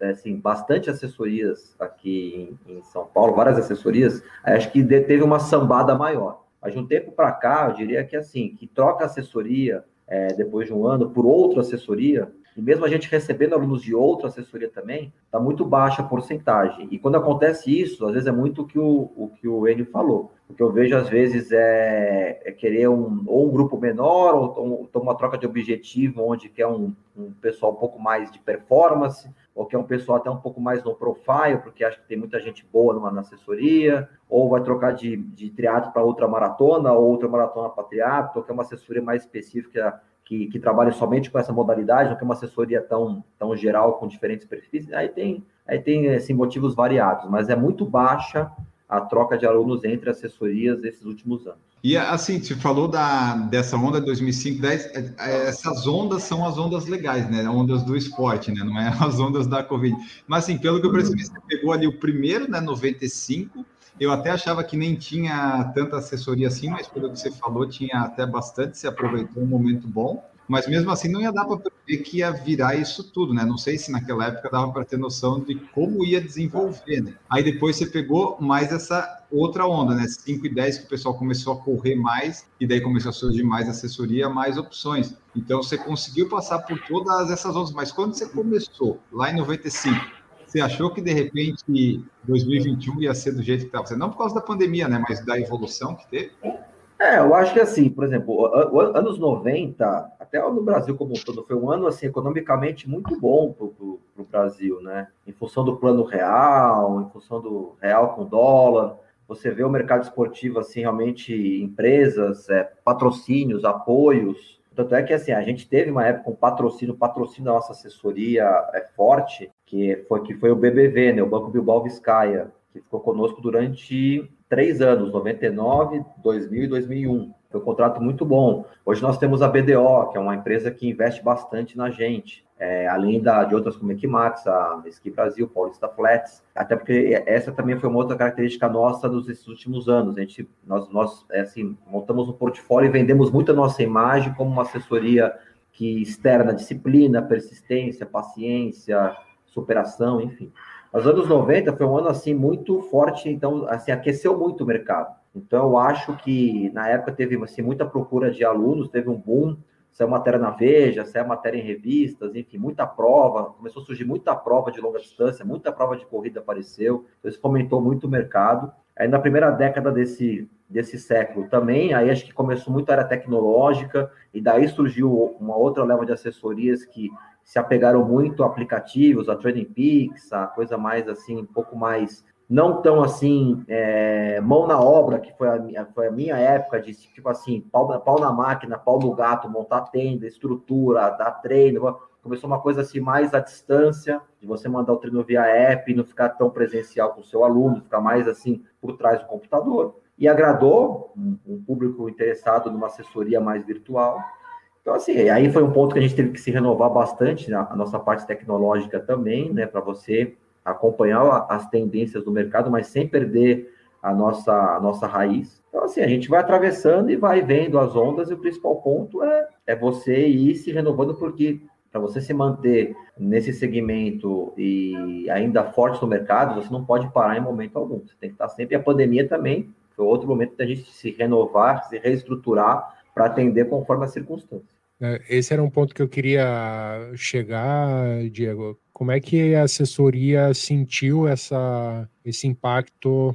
assim, bastante assessorias aqui em, São Paulo, várias assessorias, acho que teve uma sambada maior. Mas de um tempo para cá, eu diria que assim, que troca assessoria é, depois de um ano por outra assessoria, e mesmo a gente recebendo alunos de outra assessoria também, está muito baixa a porcentagem. E quando acontece isso, às vezes é muito o que o, o que o Enio falou. O que eu vejo às vezes é, é querer um, ou um grupo menor, ou, ou uma troca de objetivo, onde quer um, um pessoal um pouco mais de performance, ou quer um pessoal até um pouco mais no profile, porque acha que tem muita gente boa numa na assessoria, ou vai trocar de, de triatlo para outra maratona, ou outra maratona para triatlo, ou quer uma assessoria mais específica que, que trabalha somente com essa modalidade, não que uma assessoria tão, tão geral com diferentes perfis, aí tem, aí tem assim, motivos variados, mas é muito baixa a troca de alunos entre assessorias desses últimos anos. E assim, você falou da, dessa onda de 2005, 10, é, é, essas ondas são as ondas legais, né? Ondas do esporte, né? Não é as ondas da Covid. Mas assim, pelo que eu percebi, você pegou ali o primeiro, né? 95, eu até achava que nem tinha tanta assessoria assim, mas pelo que você falou, tinha até bastante, se aproveitou um momento bom. Mas mesmo assim não ia dar para prever que ia virar isso tudo, né? Não sei se naquela época dava para ter noção de como ia desenvolver, né? Aí depois você pegou mais essa outra onda, né? 5 e 10 que o pessoal começou a correr mais e daí começou a surgir mais assessoria, mais opções. Então você conseguiu passar por todas essas ondas, mas quando você começou lá em 95, você achou que de repente 2021 ia ser do jeito que estava Não por causa da pandemia, né? Mas da evolução que teve? É, eu acho que assim, por exemplo, anos 90, até no Brasil como um todo, foi um ano assim, economicamente muito bom para o Brasil, né? Em função do plano real, em função do real com dólar. Você vê o mercado esportivo, assim, realmente empresas, é, patrocínios, apoios, tanto é que assim, a gente teve uma época um patrocínio, patrocínio da nossa assessoria é forte, que foi, que foi o BBV, né, o Banco Bilbao Vizcaya, que ficou conosco durante três anos, 99, 2000 e 2001. Foi um contrato muito bom. Hoje nós temos a BDO, que é uma empresa que investe bastante na gente, é, além da, de outras como a Equimax, a Ski Brasil, Paulista Flats, até porque essa também foi uma outra característica nossa dos últimos anos. A gente, nós, nós é assim, montamos um portfólio e vendemos muito a nossa imagem como uma assessoria que externa disciplina, persistência, paciência, superação, enfim. Os anos 90 foi um ano assim muito forte, então assim aqueceu muito o mercado. Então, eu acho que na época teve assim, muita procura de alunos, teve um boom, saiu matéria na Veja, saiu matéria em revistas, enfim, muita prova, começou a surgir muita prova de longa distância, muita prova de corrida apareceu, então isso fomentou muito o mercado. Aí na primeira década desse, desse século também, aí acho que começou muito a área tecnológica, e daí surgiu uma outra leva de assessorias que se apegaram muito a aplicativos, a Trading Peaks, a coisa mais assim, um pouco mais não tão assim, é, mão na obra, que foi a, foi a minha época de tipo assim, pau, pau na máquina, pau no gato, montar tenda, estrutura, dar treino. Começou uma coisa assim mais à distância, de você mandar o treino via app, não ficar tão presencial com o seu aluno, ficar mais assim por trás do computador. E agradou um, um público interessado numa assessoria mais virtual. Então, assim, aí foi um ponto que a gente teve que se renovar bastante, né? a nossa parte tecnológica também, né, para você acompanhar as tendências do mercado, mas sem perder a nossa, a nossa raiz. Então, assim, a gente vai atravessando e vai vendo as ondas, e o principal ponto é, é você ir se renovando, porque para você se manter nesse segmento e ainda forte no mercado, você não pode parar em momento algum. Você tem que estar sempre. A pandemia também foi outro momento da gente se renovar, se reestruturar para atender conforme as circunstâncias. É, esse era um ponto que eu queria chegar, Diego. Como é que a assessoria sentiu essa, esse impacto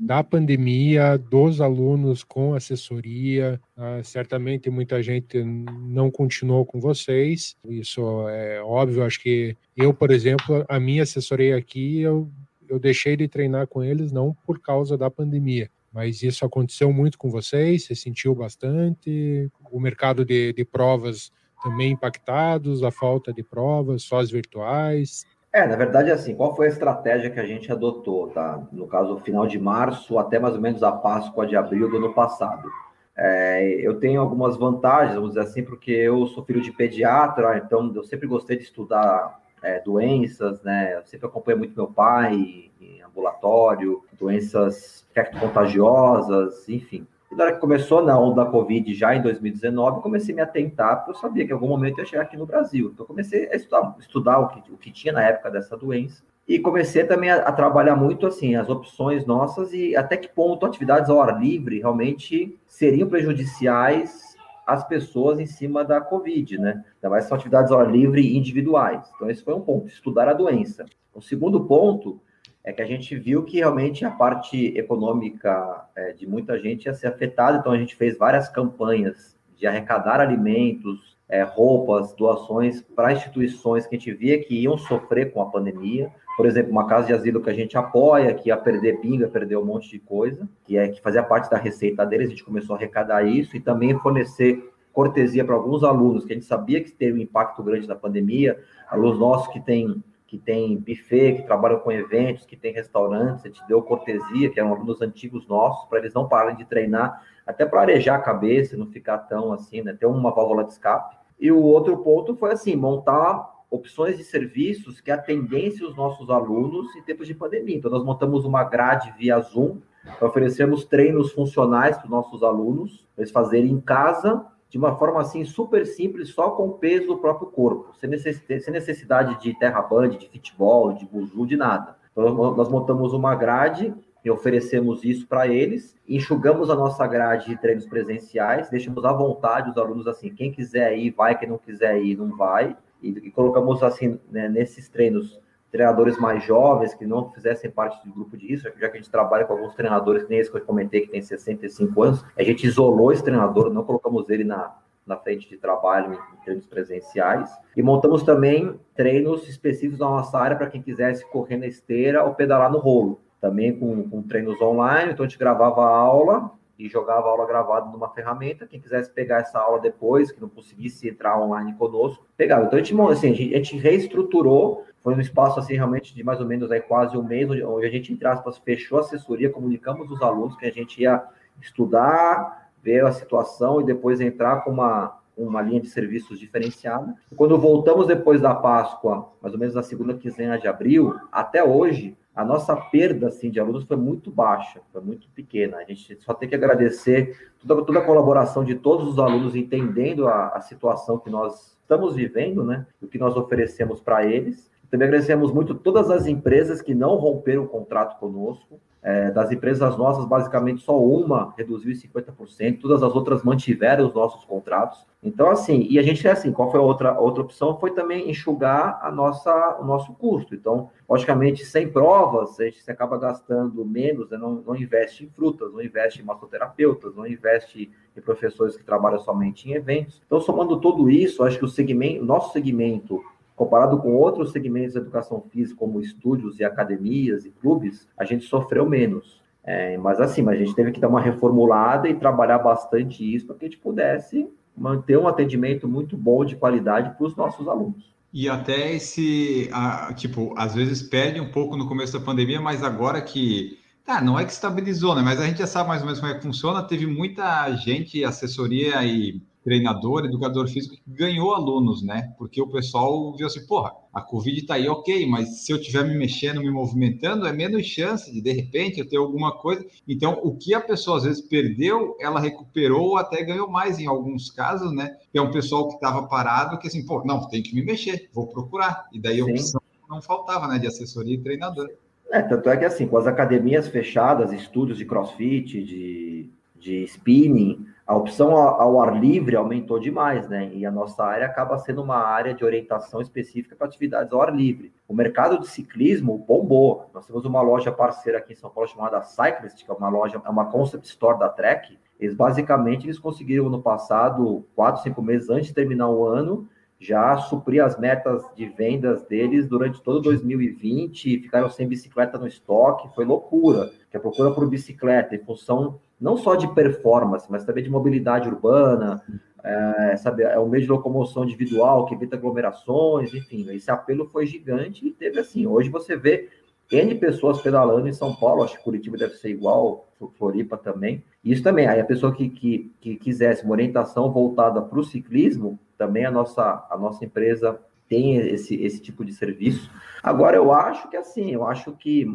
da pandemia, dos alunos com assessoria? Uh, certamente muita gente não continuou com vocês, isso é óbvio. Acho que eu, por exemplo, a minha assessoria aqui, eu, eu deixei de treinar com eles não por causa da pandemia, mas isso aconteceu muito com vocês, você sentiu bastante, o mercado de, de provas também impactados, a falta de provas, só as virtuais? É, na verdade, assim, qual foi a estratégia que a gente adotou, tá? No caso, final de março até mais ou menos a Páscoa de abril do ano passado. É, eu tenho algumas vantagens, vamos dizer assim, porque eu sou filho de pediatra, então eu sempre gostei de estudar é, doenças, né? Eu sempre acompanhei muito meu pai em ambulatório, doenças contagiosas, enfim. E na hora que começou na onda da Covid, já em 2019, eu comecei a me atentar, porque eu sabia que em algum momento eu ia chegar aqui no Brasil. Então, comecei a estudar, estudar o, que, o que tinha na época dessa doença. E comecei também a, a, trabalhar muito, assim, as opções nossas e até que ponto atividades ao ar livre realmente seriam prejudiciais às pessoas em cima da Covid, né? Ainda mais são atividades ao ar livre individuais. Então, esse foi um ponto, estudar a doença. O segundo ponto é que a gente viu que realmente a parte econômica é, de muita gente ia ser afetada, então a gente fez várias campanhas de arrecadar alimentos, é, roupas, doações para instituições que a gente via que iam sofrer com a pandemia. Por exemplo, uma casa de asilo que a gente apoia, que ia perder pinga, perder um monte de coisa, que é que fazia parte da receita deles, a gente começou a arrecadar isso e também fornecer cortesia para alguns alunos que a gente sabia que teve um impacto grande na pandemia, alunos nossos que têm que tem buffet, que trabalham com eventos, que tem restaurantes, a gente deu cortesia, que eram alunos antigos nossos, para eles não pararem de treinar, até para arejar a cabeça, não ficar tão assim, né? Ter uma válvula de escape. E o outro ponto foi assim, montar opções de serviços que atendessem os nossos alunos em tempos de pandemia. Então, nós montamos uma grade via Zoom, para oferecermos treinos funcionais para os nossos alunos, para eles fazerem em casa de uma forma assim super simples, só com o peso do próprio corpo, sem necessidade, de terra band, de futebol, de buzu, de nada. Então, nós montamos uma grade e oferecemos isso para eles, enxugamos a nossa grade de treinos presenciais, deixamos à vontade os alunos assim, quem quiser ir, vai, quem não quiser ir, não vai, e, e colocamos assim, né, nesses treinos treinadores mais jovens que não fizessem parte do grupo de risco, já que a gente trabalha com alguns treinadores, nem esse que eu comentei, que tem 65 anos, a gente isolou esse treinador, não colocamos ele na, na frente de trabalho em treinos presenciais. E montamos também treinos específicos na nossa área para quem quisesse correr na esteira ou pedalar no rolo. Também com, com treinos online, então a gente gravava a aula e jogava a aula gravada numa ferramenta. Quem quisesse pegar essa aula depois, que não conseguisse entrar online conosco, pegava. Então a gente, assim, a gente, reestruturou foi um espaço assim realmente de mais ou menos aí quase um mês, onde, onde a gente, entre aspas, fechou a assessoria, comunicamos os alunos que a gente ia estudar, ver a situação e depois entrar com uma, uma linha de serviços diferenciada. E quando voltamos depois da Páscoa, mais ou menos na segunda quinzena de abril, até hoje, a nossa perda assim, de alunos foi muito baixa, foi muito pequena. A gente só tem que agradecer toda, toda a colaboração de todos os alunos, entendendo a, a situação que nós estamos vivendo, né? O que nós oferecemos para eles Também agradecemos muito todas as empresas que não romperam o contrato conosco. É, das empresas nossas, basicamente só uma reduziu em 50%, todas as outras mantiveram os nossos contratos. Então, assim, e a gente é assim, qual foi a outra, a outra opção? Foi também enxugar a nossa, o nosso custo. Então, logicamente, sem provas, a gente acaba gastando menos, né? não, não investe em frutas, não investe em massoterapeutas, não investe em professores que trabalham somente em eventos. Então, somando tudo isso, acho que o segmento, o nosso segmento comparado com outros segmentos da educação física, como estúdios e academias e clubes, a gente sofreu menos. É, mas assim, a gente teve que dar uma reformulada e trabalhar bastante isso para que a gente pudesse manter um atendimento muito bom de qualidade para os nossos alunos. E até esse, tipo, às vezes perde um pouco no começo da pandemia, mas agora que, tá, não é que estabilizou, né? Mas a gente já sabe mais ou menos como é que funciona. Teve muita gente, assessoria e treinador, educador físico que ganhou alunos, né? Porque o pessoal viu assim, porra, a Covid tá aí, ok, mas se eu estiver me mexendo, me movimentando, é menos chance de, de repente, eu ter alguma coisa. Então, o que a pessoa às vezes perdeu, ela recuperou ou até ganhou mais em alguns casos, né? É um pessoal que estava parado, que assim, pô, não, tem que me mexer, vou procurar. E daí a opção não faltava, né? De assessoria e treinador. É, tanto é que assim, com as academias fechadas, estúdios de crossfit, de, de spinning, a opção ao ar livre aumentou demais, né? E a nossa área acaba sendo uma área de orientação específica para atividades ao ar livre. O mercado de ciclismo bombou. Nós temos uma loja parceira aqui em São Paulo chamada Cyclist, que é uma loja, é uma concept store da Trek. Eles basicamente eles conseguiram no passado, quatro, cinco meses antes de terminar o ano, já suprir as metas de vendas deles durante todo 2020, ficaram sem bicicleta no estoque, foi loucura. Que a procura por bicicleta, em função não só de performance, mas também de mobilidade urbana, é, sabe, é um meio de locomoção individual que evita aglomerações, enfim, esse apelo foi gigante e teve assim, hoje você vê N pessoas pedalando em São Paulo, acho que Curitiba deve ser igual, Floripa também. Isso também, aí a pessoa que, que, que quisesse uma orientação voltada para o ciclismo, também a nossa, a nossa empresa tem esse, esse tipo de serviço. Agora, eu acho que assim, eu acho que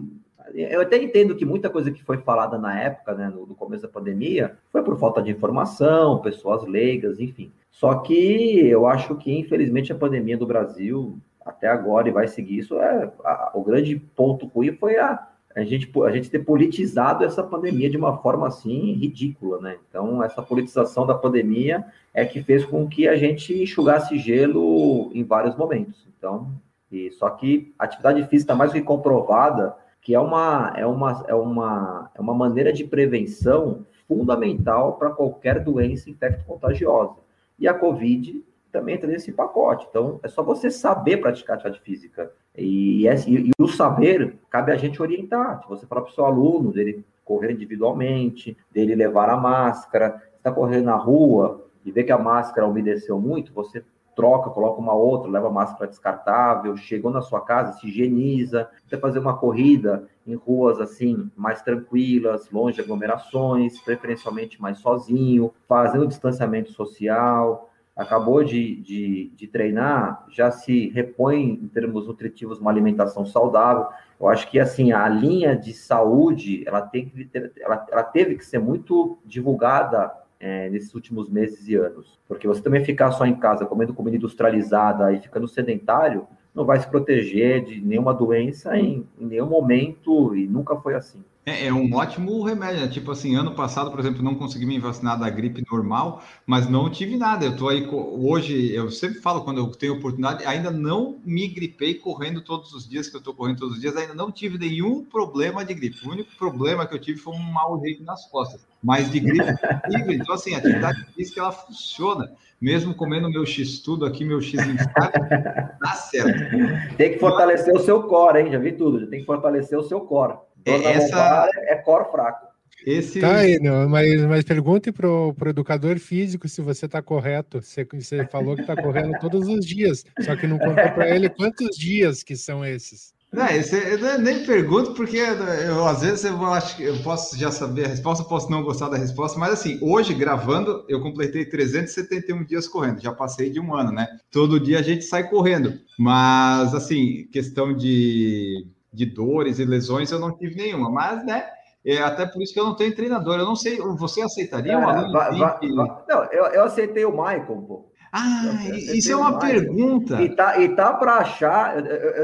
eu até entendo que muita coisa que foi falada na época, né, no, no, começo da pandemia, foi por falta de informação, pessoas leigas, enfim. Só que eu acho que, infelizmente, a pandemia do Brasil, até agora, e vai seguir isso, é, a, o grande ponto ruim foi a, a, gente, a gente ter politizado essa pandemia de uma forma, assim, ridícula, né? Então, essa politização da pandemia é que fez com que a gente enxugasse gelo em vários momentos. Então, e, só que a atividade física mais que comprovada que é uma, é uma, é uma, é uma maneira de prevenção fundamental para qualquer doença infecto-contagiosa. E a Covid também entra nesse pacote. Então, é só você saber praticar atividade física. E, e, e o saber, cabe a gente orientar. Se você falar para o seu aluno, dele correr individualmente, dele levar a máscara, está correndo na rua e vê que a máscara umedeceu muito, você troca, coloca uma outra, leva máscara descartável, chegou na sua casa, se higieniza, você fazer uma corrida em ruas assim mais tranquilas, longe de aglomerações, preferencialmente mais sozinho, fazendo distanciamento social, acabou de, de, de, treinar, já se repõe em termos nutritivos uma alimentação saudável. Eu acho que assim a linha de saúde ela tem que ter, ela, ela teve que ser muito divulgada é, nesses últimos meses e anos. Porque você também ficar só em casa comendo comida industrializada e ficando sedentário, não vai se proteger de nenhuma doença em, em nenhum momento e nunca foi assim. É, é, um ótimo remédio, né? Tipo assim, ano passado, por exemplo, não consegui me vacinar da gripe normal, mas não tive nada. Eu tô aí hoje, eu sempre falo quando eu tenho oportunidade, ainda não me gripei correndo todos os dias que eu tô correndo todos os dias, ainda não tive nenhum problema de gripe. O único problema que eu tive foi um mau jeito nas costas, mas de gripe Então assim, a atividade física ela funciona. Mesmo comendo meu X tudo aqui, meu X tá certo. Tem que fortalecer o seu core, hein? Já vi tudo. Já tem que fortalecer o seu core. É, essa... é core fraco. Esse... Tá aí, não, mas, mas pergunte para o educador físico se você está correto. Você, você falou que está correndo todos os dias, só que não contou para ele quantos dias que são esses. Não, esse, eu nem pergunto, porque eu, às vezes eu acho que eu posso já saber a resposta, posso não gostar da resposta, mas assim, hoje gravando, eu completei 371 dias correndo, já passei de um ano, né? Todo dia a gente sai correndo, mas assim, questão de de dores e lesões eu não tive nenhuma, mas, né, é até por isso que eu não tenho treinador. Eu não sei, você aceitaria um é, aluno? Vai, vai, vai. Não, eu, eu aceitei o Michael, pô. Ah, isso é uma pergunta. E tá, e tá para achar,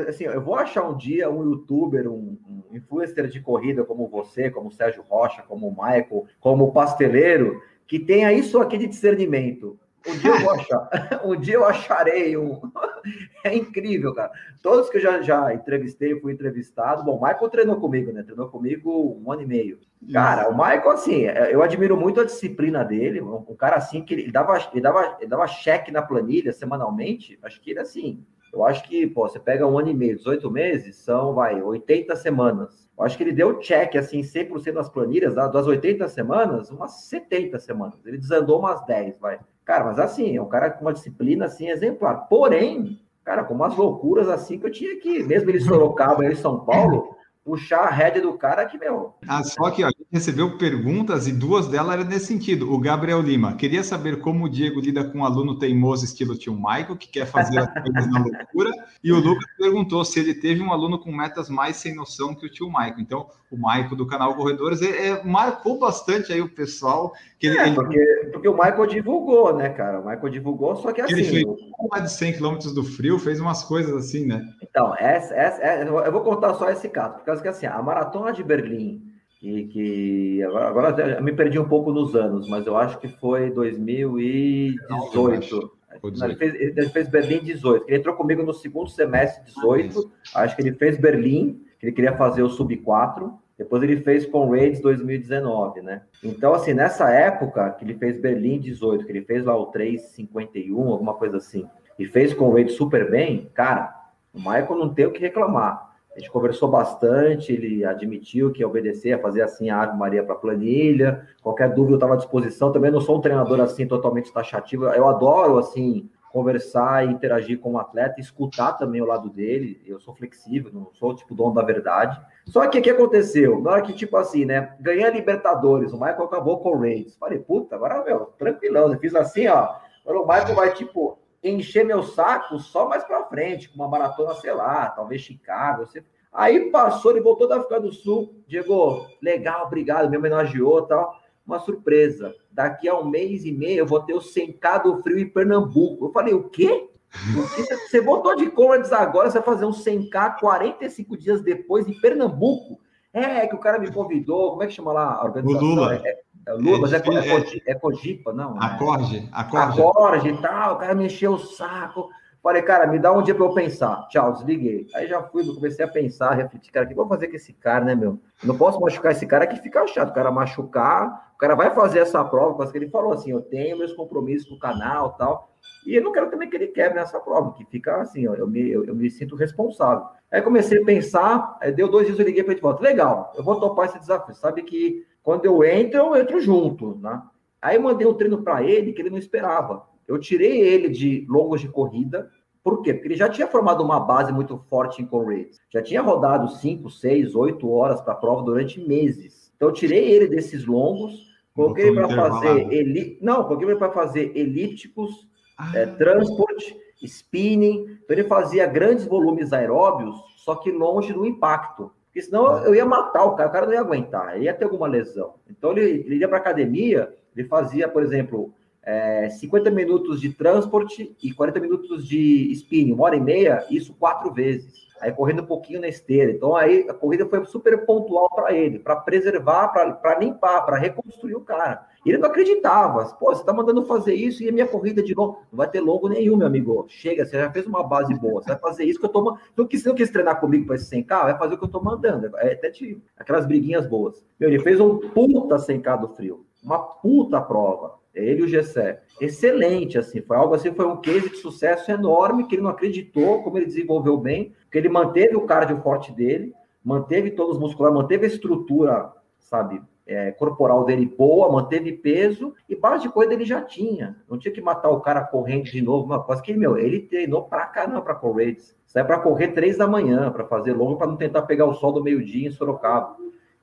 assim, eu vou achar um dia um youtuber, um, um, influencer de corrida como você, como o Sérgio Rocha, como o Michael, como o Pasteleiro, que tenha isso aqui de discernimento. Um dia eu vou achar. um dia eu acharei um. é incrível, cara. Todos que eu já, já entrevistei, fui entrevistado. Bom, o Michael treinou comigo, né? Treinou comigo um ano e meio. Cara, o Michael, assim, é, eu admiro muito a disciplina dele. Um cara assim que ele dava, ele dava, ele dava cheque na planilha semanalmente. Acho que ele assim. Eu acho que, pô, você pega um ano e meio, 18 meses, são, vai, 80 semanas. Eu acho que ele deu check, assim, 100% das planilhas, das 80 semanas, umas 70 semanas. Ele desandou umas 10, vai. Cara, mas assim, é um cara com uma disciplina assim exemplar. Porém, cara, com umas loucuras assim que eu tinha que, mesmo ele Sorocaba e São Paulo, puxar a rédea do cara que, meu. Ah, só que ó, recebeu perguntas e duas delas eram nesse sentido. O Gabriel Lima queria saber como o Diego lida com um aluno teimoso estilo tio Michael, que quer fazer as coisas na loucura. E o Lucas perguntou se ele teve um aluno com metas mais sem noção que o tio Michael. Então, o Michael do canal Corredores é, é, marcou bastante aí o pessoal. Que ele, é, porque, porque o Michael divulgou, né, cara? O Michael divulgou, só que assim. Ele fez mais de 100 km do frio, fez umas coisas assim, né? Então, essa, essa, eu vou contar só esse caso, por causa que assim, a maratona de Berlim, que, que agora, agora me perdi um pouco nos anos, mas eu acho que foi 2018. Não, ele, fez, ele fez Berlim 18. Ele entrou comigo no segundo semestre 18. Ah, acho que ele fez Berlim, que ele queria fazer o sub 4. Depois ele fez com Raids 2019, né? Então, assim, nessa época que ele fez Berlim 18, que ele fez lá o 351, alguma coisa assim, e fez com Raids super bem, cara, o Michael não tem o que reclamar. A gente conversou bastante, ele admitiu que ia obedecer, a fazer assim a Ave Maria para a planilha. Qualquer dúvida eu estava à disposição. Também não sou um treinador assim totalmente taxativo. Eu adoro assim conversar e interagir com o atleta, escutar também o lado dele. Eu sou flexível, não sou tipo dono da verdade. Só que o que aconteceu? Na hora que, tipo assim, né? Ganhei a Libertadores, o Michael acabou com o Raids. Falei, puta, agora, meu, tranquilão. Eu fiz assim, ó. o Michael vai, tipo, encher meu saco só mais para frente, com uma maratona, sei lá, talvez Chicago. Você... Aí passou, ele voltou da África do Sul. Diego, legal, obrigado, me homenageou tal. Uma surpresa. Daqui a um mês e meio eu vou ter o 100K do frio em Pernambuco. Eu falei, o quê? Você voltou de Conrads agora, você vai fazer um 100K 45 dias depois em Pernambuco? É, que o cara me convidou, como é que chama lá a organização? O Lula. É, é Lula, é, mas é, é, é, Cogipa, não? Acorde, acorde. Acorde e tal, o cara me encheu o saco. Falei, cara, me dá um dia para eu pensar. Tchau, desliguei. Aí já fui, comecei a pensar, refletir, cara, o que vou fazer com esse cara, né, meu? Eu não posso machucar esse cara que fica chato. O cara machucar, o cara vai fazer essa prova, porque ele falou assim, eu tenho meus compromissos com o canal tal. E eu não quero também que ele quebre nessa prova, que fica assim, ó, eu, me, eu, eu me sinto responsável. Aí comecei a pensar, deu dois dias, eu liguei para ele e volta. Legal, eu vou topar esse desafio. Sabe que quando eu entro, eu entro junto, né? Aí eu mandei um treino para ele que ele não esperava. Eu tirei ele de longos de corrida. Por quê? Porque ele já tinha formado uma base muito forte em Conrads. Já tinha rodado 5, 6, 8 horas para a prova durante meses. Então eu tirei ele desses longos, coloquei ele para fazer eli... não, coloquei ele para fazer elípticos, ah. é, transport, spinning. Então ele fazia grandes volumes aeróbios, só que longe do impacto. Porque senão eu ia matar o cara, o cara não ia aguentar, ia ter alguma lesão. Então ele, ele ia para academia, ele fazia, por exemplo, é, 50 minutos de transporte e 40 minutos de spinning, uma hora e meia, isso quatro vezes. Aí correndo um pouquinho na esteira. Então aí a corrida foi super pontual para ele, para preservar, para limpar, para reconstruir o cara. Ele não acreditava. Pô, você tá mandando fazer isso e a minha corrida de longo. Não vai ter longo nenhum, meu amigo. Chega, você já fez uma base boa. Você vai fazer isso que eu tô. Não quis, não quis treinar comigo para esse 100K, vai fazer o que eu tô mandando. É até te... aquelas briguinhas boas. Meu, ele fez um puta 100K do frio. Uma puta prova. Ele e o Gessé. Excelente, assim. Foi algo assim, foi um case de sucesso enorme que ele não acreditou como ele desenvolveu bem, porque ele manteve o cardio forte dele, manteve todos os musculares, manteve a estrutura, sabe, é, corporal dele boa, manteve peso e base de corrida ele já tinha. Não tinha que matar o cara correndo de novo, uma coisa que, meu, ele treinou pra caramba pra correr. Sai para correr três da manhã, para fazer longo, para não tentar pegar o sol do meio-dia em Sorocaba.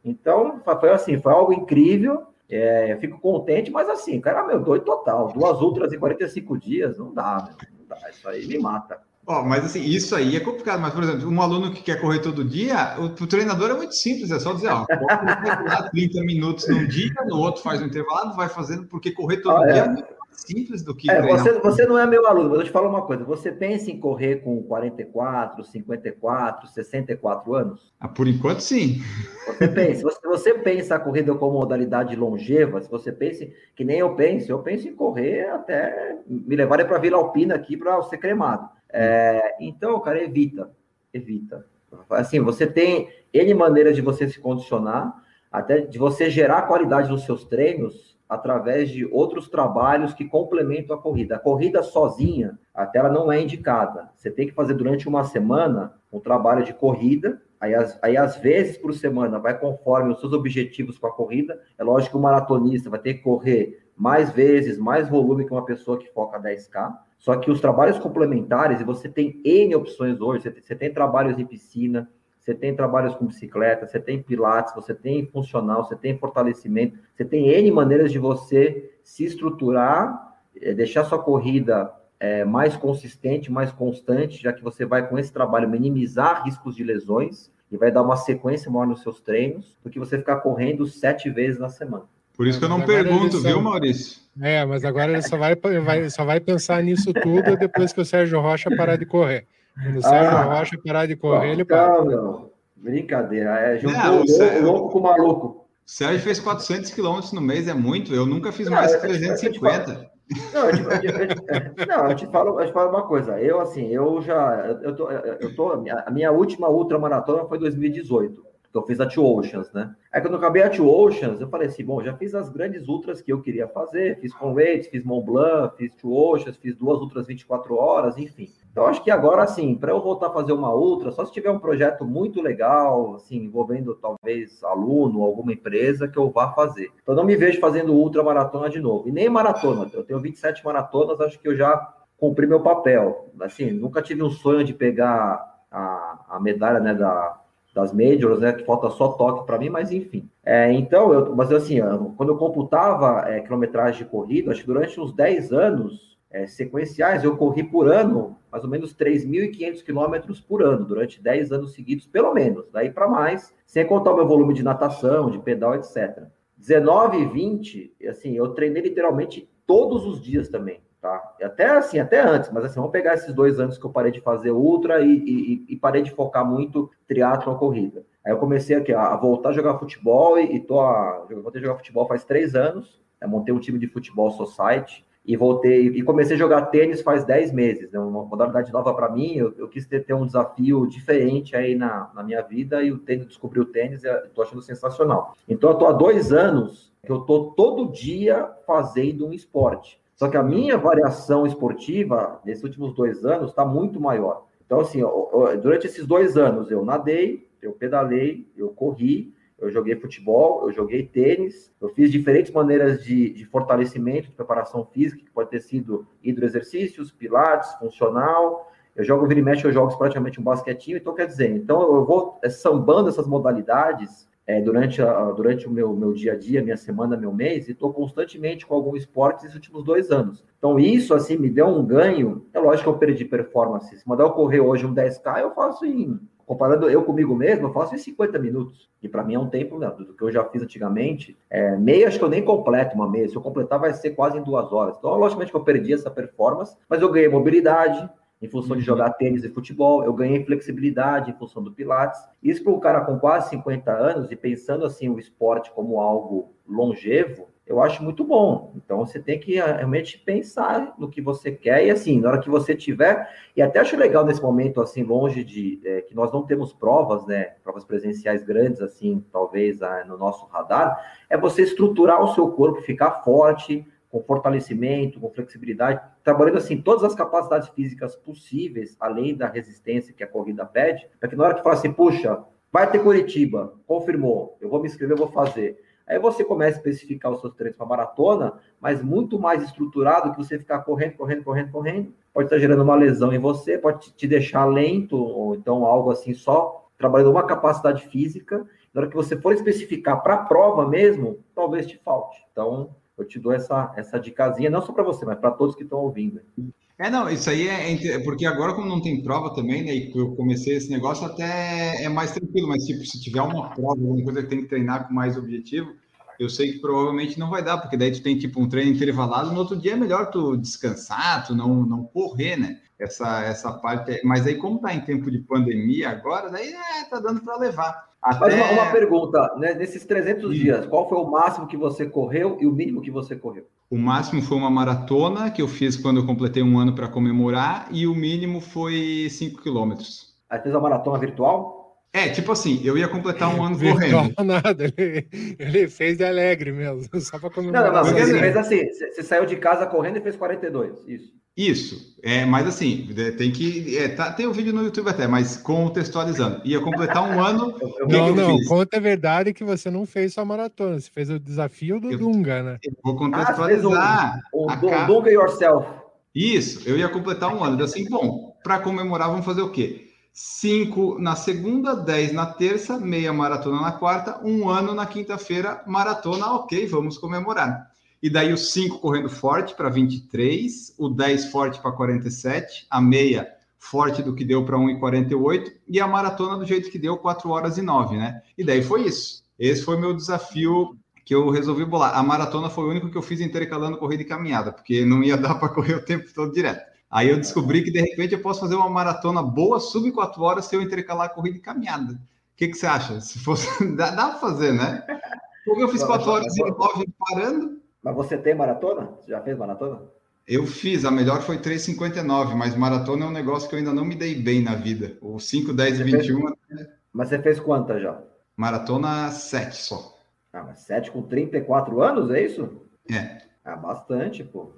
Então, foi assim, foi algo incrível. É, fico contente, mas assim, cara, meu, doido total. Duas ultras em 45 dias, não dá, meu, não dá. Isso aí me mata. Oh, mas assim, isso aí é complicado. Mas, por exemplo, um aluno que quer correr todo dia, o, o treinador é muito simples, é só dizer, ó, corre 30 minutos num dia, no outro faz um intervalo, vai fazendo, porque correr todo dia é. é muito simples do que. É, você, você não é meu aluno, mas eu te falo uma coisa: você pensa em correr com 44, 54, 64 anos? Ah, por enquanto, sim. Você pensa, você, você pensa a corrida como modalidade longeva, se você pensa, que nem eu penso, eu penso em correr até me levarem para Vila Alpina aqui para ser cremado. É, então, cara, evita, evita. Assim, você tem N maneiras de você se condicionar, até de você gerar qualidade nos seus treinos através de outros trabalhos que complementam a corrida. A corrida sozinha, até ela não é indicada. Você tem que fazer durante uma semana um trabalho de corrida, aí, as, aí às vezes por semana vai conforme os seus objetivos com a corrida. É lógico que o maratonista vai ter que correr mais vezes, mais volume que uma pessoa que foca 10K. Só que os trabalhos complementares, você tem N opções hoje, você tem, você tem trabalhos em piscina, você tem trabalhos com bicicleta, você tem pilates, você tem funcional, você tem fortalecimento, você tem N maneiras de você se estruturar, eh, deixar sua corrida é, mais consistente, mais constante, já que você vai com esse trabalho minimizar riscos de lesões e vai dar uma sequência maior nos seus treinos, do que você ficar correndo sete vezes na semana. Por isso que eu não pergunto, viu, Maurício? É, mas agora ele só vai, vai, só vai pensar nisso tudo depois que o Sérgio Rocha parar de correr. Quando o Sérgio ah, Rocha parar de correr, ele para. Não, brincadeira. É, juntou não, o, Sérgio, louco com o maluco. O Sérgio fez 400 quilômetros no mês, é muito. Eu nunca fiz mais que 350. Não, eu te, eu, te, não, eu te falo, eu te falo uma coisa. Eu, assim, eu já. Eu tô, eu tô, a minha última ultramaratona foi 2018 que eu fiz a Two Oceans, né? Aí quando eu acabei a Two Oceans, eu falei assim, bom, já fiz as grandes ultras que eu queria fazer, fiz Conrads, fiz Mont Blanc, fiz Two Oceans, fiz duas ultras 24 horas, enfim. Então acho que agora, assim, para eu voltar a fazer uma ultra, só se tiver um projeto muito legal, assim, envolvendo talvez aluno, alguma empresa, que eu vá fazer. Então não me vejo fazendo ultra maratona de novo. E nem maratona, eu tenho 27 maratonas, acho que eu já cumpri meu papel. Assim, nunca tive um sonho de pegar a, a medalha, né, da das majors, né? Que falta só toque para mim, mas enfim. É, então, eu, mas assim, quando eu computava é, quilometragem de corrida, acho que durante uns 10 anos é, sequenciais, eu corri por ano mais ou menos 3.500 quilômetros por ano, durante 10 anos seguidos, pelo menos, daí para mais, sem contar o meu volume de natação, de pedal, etc. 19 e 20, assim, eu treinei literalmente todos os dias também tá? Até assim, até antes, mas assim, vamos pegar esses dois anos que eu parei de fazer ultra e, e, e parei de focar muito triatlo corrida. Aí eu comecei aqui a, voltar a jogar futebol e, e tô a, eu voltei a jogar futebol faz três anos. montei um time de futebol society e voltei e comecei a jogar tênis faz dez meses. Né? Uma modalidade nova para mim. Eu, eu, quis ter, ter, um desafio diferente aí na, na minha vida e o tênis descobri o tênis e estou achando sensacional. Então eu tô há dois anos que eu tô todo dia fazendo um esporte. Só que a minha variação esportiva nesses últimos dois anos está muito maior. Então, assim, durante esses dois anos eu nadei, eu pedalei, eu corri, eu joguei futebol, eu joguei tênis, eu fiz diferentes maneiras de, de fortalecimento, de preparação física, que pode ter sido hidroexercícios, pilates, funcional. Eu jogo vira e mexe, eu jogo praticamente um basquetinho, então quer dizer, então eu vou é, sambando essas modalidades é, durante, a, durante o meu, meu dia a dia, minha semana, meu mês, e estou constantemente com algum esporte nesses últimos dois anos. Então, isso, assim, me deu um ganho. É lógico que eu perdi performance. Se mandar eu correr hoje um 10K, eu faço em. Comparando eu comigo mesmo, eu faço em 50 minutos. E para mim é um tempo né, do que eu já fiz antigamente. É, meia, acho que eu nem completo uma meia. Se eu completar, vai ser quase em duas horas. Então, logicamente que eu perdi essa performance, mas eu ganhei mobilidade, em função de uhum. jogar tênis e futebol, eu ganhei flexibilidade em função do Pilates. Isso para um cara com quase 50 anos e pensando assim o esporte como algo longevo, eu acho muito bom. Então você tem que ah, realmente pensar no que você quer e assim, na hora que você tiver, e até acho legal nesse momento assim longe de é, que nós não temos provas, né, provas presenciais grandes assim, talvez ah, no nosso radar, é você estruturar o seu corpo, ficar forte, com fortalecimento, com flexibilidade, trabalhando assim todas as capacidades físicas possíveis, além da resistência que a corrida pede, para que na hora que fala assim, puxa, vai ter Curitiba, confirmou, eu vou me inscrever, eu vou fazer. Aí você começa a especificar os seus treinos para maratona, mas muito mais estruturado que você ficar correndo, correndo, correndo, correndo. Pode estar gerando uma lesão em você, pode te deixar lento, ou então algo assim, só trabalhando uma capacidade física. Na hora que você for especificar para a prova mesmo, talvez te falte. Então, eu te dou essa, essa dicasinha, não só para você, mas para todos que estão ouvindo. É, não, isso aí é porque agora, como não tem prova também, né? E eu comecei esse negócio, até é mais tranquilo, mas tipo, se tiver uma prova, alguma coisa que tem que treinar com mais objetivo, eu sei que provavelmente não vai dar, porque daí tu tem tipo um treino intervalado, no outro dia é melhor tu descansar, tu não, não correr, né? Essa, essa parte. Mas aí, como tá em tempo de pandemia agora, daí é, tá dando para levar. Até... Mas uma, uma pergunta, né? nesses 300 dias, qual foi o máximo que você correu e o mínimo que você correu? O máximo foi uma maratona que eu fiz quando eu completei um ano para comemorar e o mínimo foi 5 quilômetros. Aí fez a maratona virtual? É, tipo assim, eu ia completar um ano Virtual, correndo. nada, ele, ele, fez de alegre mesmo, só para comemorar. Não, não, não, você fez assim, você saiu de casa correndo e fez 42, isso. Isso, é, mas assim, tem que. É, tá, tem o um vídeo no YouTube até, mas contextualizando. Ia completar um ano. não, não, fiz? conta a verdade que você não fez só maratona, você fez o desafio do eu, Dunga, né? Eu vou contextualizar. Ah, o, o Dunga Yourself. Isso, eu ia completar um ano. Assim, bom, para comemorar, vamos fazer o quê? 5 na segunda, 10 na terça, meia maratona na quarta, um ano na quinta-feira, maratona, ok, vamos comemorar. E daí os 5 correndo forte para 23, o 10 forte para 47, a meia forte do que deu para 1,48 e a maratona do jeito que deu 4 horas e 9, né? E daí foi isso. Esse foi meu desafio que eu resolvi bolar. A maratona foi o único que eu fiz intercalando corrida e caminhada, porque não ia dar para correr o tempo todo direto. Aí eu descobri que de repente eu posso fazer uma maratona boa, sub 4 horas, se eu intercalar corrida e caminhada. O que, que você acha? Se fosse. dá, dá para fazer, né? Porque eu fiz 4 horas e 9 parando. Mas você tem maratona? Você já fez maratona? Eu fiz, a melhor foi 3,59, mas maratona é um negócio que eu ainda não me dei bem na vida. O 5, 10 e 21. Fez... Mas você fez quantas já? Maratona 7 só. Ah, mas 7 com 34 anos, é isso? É. Ah, bastante, pô.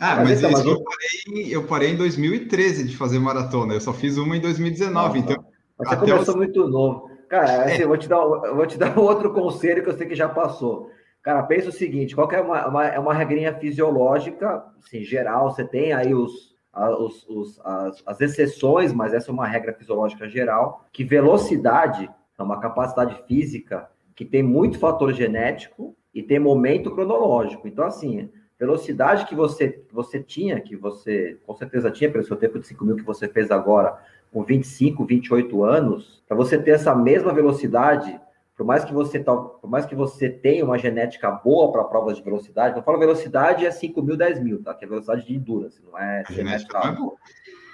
Ah, mas, mas então, mas eu, parei, eu parei em 2013 de fazer maratona. Eu só fiz uma em 2019. Nossa, então, você começou os... muito novo. Cara, assim, é. eu, vou te dar, eu vou te dar outro conselho que eu sei que já passou. Cara, pensa o seguinte: qual é uma, uma, é uma regrinha fisiológica, assim, geral, você tem aí os, os, os as, as, exceções, mas essa é uma regra fisiológica geral, que velocidade é uma capacidade física que tem muito fator genético e tem momento cronológico. Então, assim, velocidade que você, você tinha, que você com certeza tinha pelo seu tempo de 5 mil que você fez agora, com 25, 28 anos, para você ter essa mesma velocidade, por mais que você por mais que você tenha uma genética boa para provas de velocidade, não falo velocidade é 5 mil, 10 mil, tá? Que é velocidade de endurance, não é genética.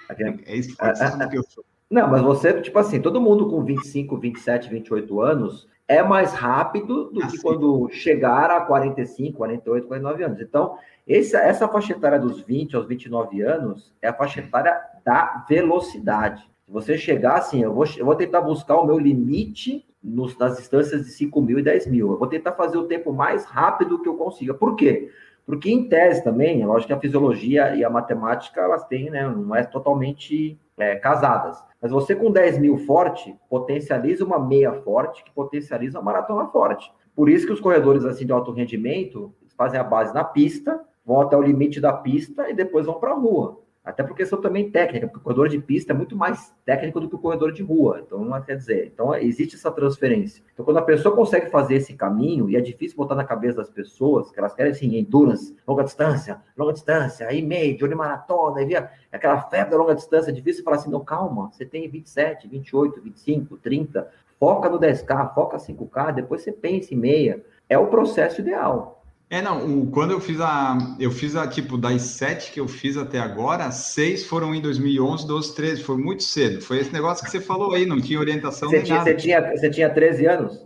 É, é, é isso, é, é, que eu sou. Não, mas você, tipo assim, todo mundo com 25, 27, 28 anos é mais rápido do que quando chegar a 45, 48, 49 anos. Então, esse, essa faixa etária dos 20 aos 29 anos é a faixa etária da velocidade. Se você chegar assim, eu vou, eu vou tentar buscar o meu limite nos, nas distâncias de 5 mil e 10 mil. Eu vou tentar fazer o tempo mais rápido que eu consiga. Por quê? Porque em tese também, é lógico que a fisiologia e a matemática, elas têm, né, não é totalmente é, casadas. Mas você com 10 mil forte, potencializa uma meia forte, que potencializa uma maratona forte. Por isso que os corredores assim de alto rendimento fazem a base na pista, vão até o limite da pista e depois vão para a rua. Até por questão também técnica, porque o corredor de pista é muito mais técnico do que o corredor de rua. Então, não é, quer dizer, então existe essa transferência. Então, quando a pessoa consegue fazer esse caminho, e é difícil botar na cabeça das pessoas, que elas querem assim, endurance, longa distância, longa distância, aí meio, de maratona, aí via aquela febre da longa distância, é difícil falar assim, não, calma, você tem 27, 28, 25, 30, foca no 10K, foca 5K, depois você pensa em meia. É o processo ideal. É, não, o, quando eu fiz a. Eu fiz a, tipo, das sete que eu fiz até agora, seis foram em 2011, 12, 13. Foi muito cedo. Foi esse negócio que você falou aí, não tinha orientação você tinha, nada. Você tinha, você tinha 13 anos?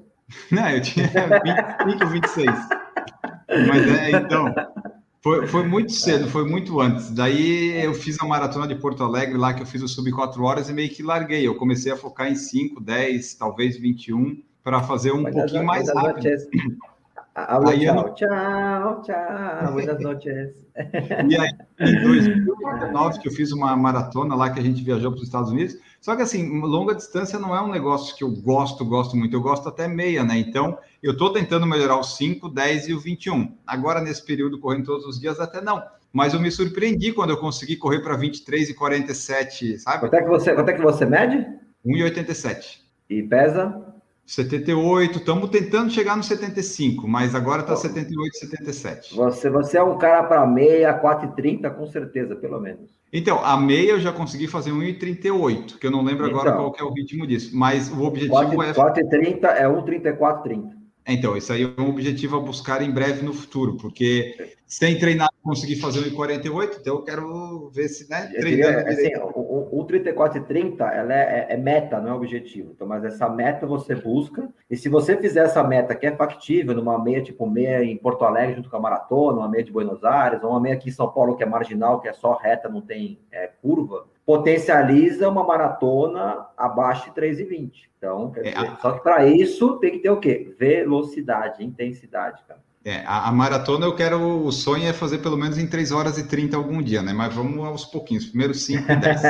Não, eu tinha 25, 26. Mas é, então. Foi, foi muito cedo, foi muito antes. Daí eu fiz a maratona de Porto Alegre lá, que eu fiz o sub 4 horas e meio que larguei. Eu comecei a focar em 5, 10, talvez 21, para fazer um mas pouquinho mais rápido. Habla aí, tchau, tchau, tchau, buenas noches. E aí, em 2019, que eu fiz uma maratona lá que a gente viajou para os Estados Unidos. Só que, assim, longa distância não é um negócio que eu gosto, gosto muito. Eu gosto até meia, né? Então, eu estou tentando melhorar o 5, 10 e o 21. Agora, nesse período, correndo todos os dias, até não. Mas eu me surpreendi quando eu consegui correr para 23 e 47, sabe? Quanto é que você, quanto é que você mede? 1,87. E pesa? 78, estamos tentando chegar no 75, mas agora está 78, 77. Você, você é um cara para meia, 4,30 com certeza, pelo menos. Então, a meia eu já consegui fazer 1,38, que eu não lembro então, agora qual é o ritmo disso, mas o objetivo 4, é... 4,30 é 1,34,30. Então, isso aí é um objetivo a buscar em breve no futuro, porque sem treinar conseguir fazer um 48, então eu quero ver se, né, treinando. Queria, assim, o, o 34 e 30, ela é, é, é, meta, não é objetivo. Então, mas essa meta você busca, e se você fizer essa meta que é factível, numa meia tipo meia em Porto Alegre junto com a maratona, uma meia de Buenos Aires, ou uma meia aqui em São Paulo que é marginal, que é só reta, não tem é, curva, potencializa uma maratona abaixo de 3,20. Então, é, dizer, a... só que para isso tem que ter o quê? Velocidade, intensidade, cara. É, a, a, maratona eu quero, o sonho é fazer pelo menos em 3 horas e 30 algum dia, né? Mas vamos aos pouquinhos, primeiro 5 e 10.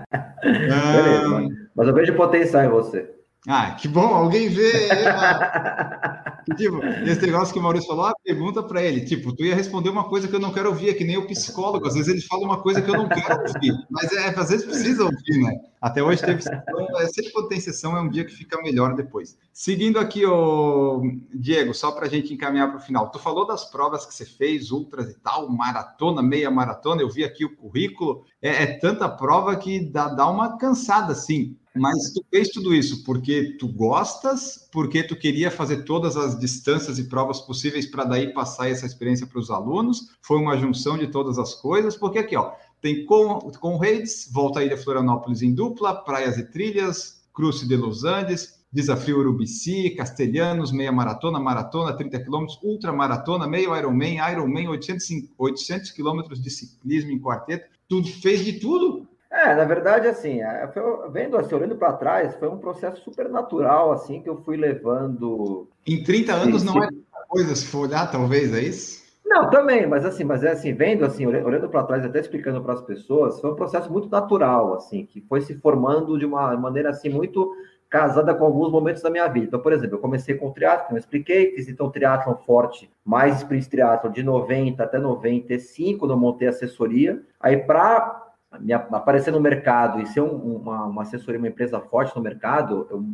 Beleza, mas eu vejo potencial em você. Ah, que bom, alguém vê. tipo, esse negócio que o Maurício falou, ah, pergunta para ele. Tipo, tu ia responder uma coisa que eu não quero ouvir, é que nem o psicólogo. Às vezes ele fala uma coisa que eu não quero ouvir, mas é, às vezes precisa ouvir, né? Até hoje teve sessão, é, sempre quando tem sessão é um dia que fica melhor depois. Seguindo aqui, o Diego, só para a gente encaminhar para o final. Tu falou das provas que você fez, ultras e tal, maratona, meia maratona. Eu vi aqui o currículo. É, é tanta prova que dá, dá uma cansada, assim. Mas tu fez tudo isso porque tu gostas, porque tu queria fazer todas as distâncias e provas possíveis para daí passar essa experiência para os alunos? Foi uma junção de todas as coisas? Porque aqui, ó, tem Reis, volta aí de Florianópolis em dupla, praias e trilhas, Cruze de Los Andes, Desafio Urubici, Castelhanos, meia maratona, maratona, 30 quilômetros, ultramaratona, meio Ironman, Ironman, 800, 800 quilômetros de ciclismo em quarteto. Tu fez de tudo? É, na verdade, assim, é, foi, vendo assim, olhando para trás, foi um processo super natural, assim, que eu fui levando. Em 30 anos não é coisa, se for olhar, talvez, é isso? Não, também, mas assim, mas é assim, vendo assim, olhando para trás, até explicando para as pessoas, foi um processo muito natural, assim, que foi se formando de uma maneira assim muito casada com alguns momentos da minha vida. Então, por exemplo, eu comecei com o triatlo, como eu expliquei, fiz então triatlo forte, mais sprint triatlo de 90 até 95, quando eu montei assessoria. Aí para me aparecer no mercado e ser um, uma, uma assessoria, uma empresa forte no mercado, eu,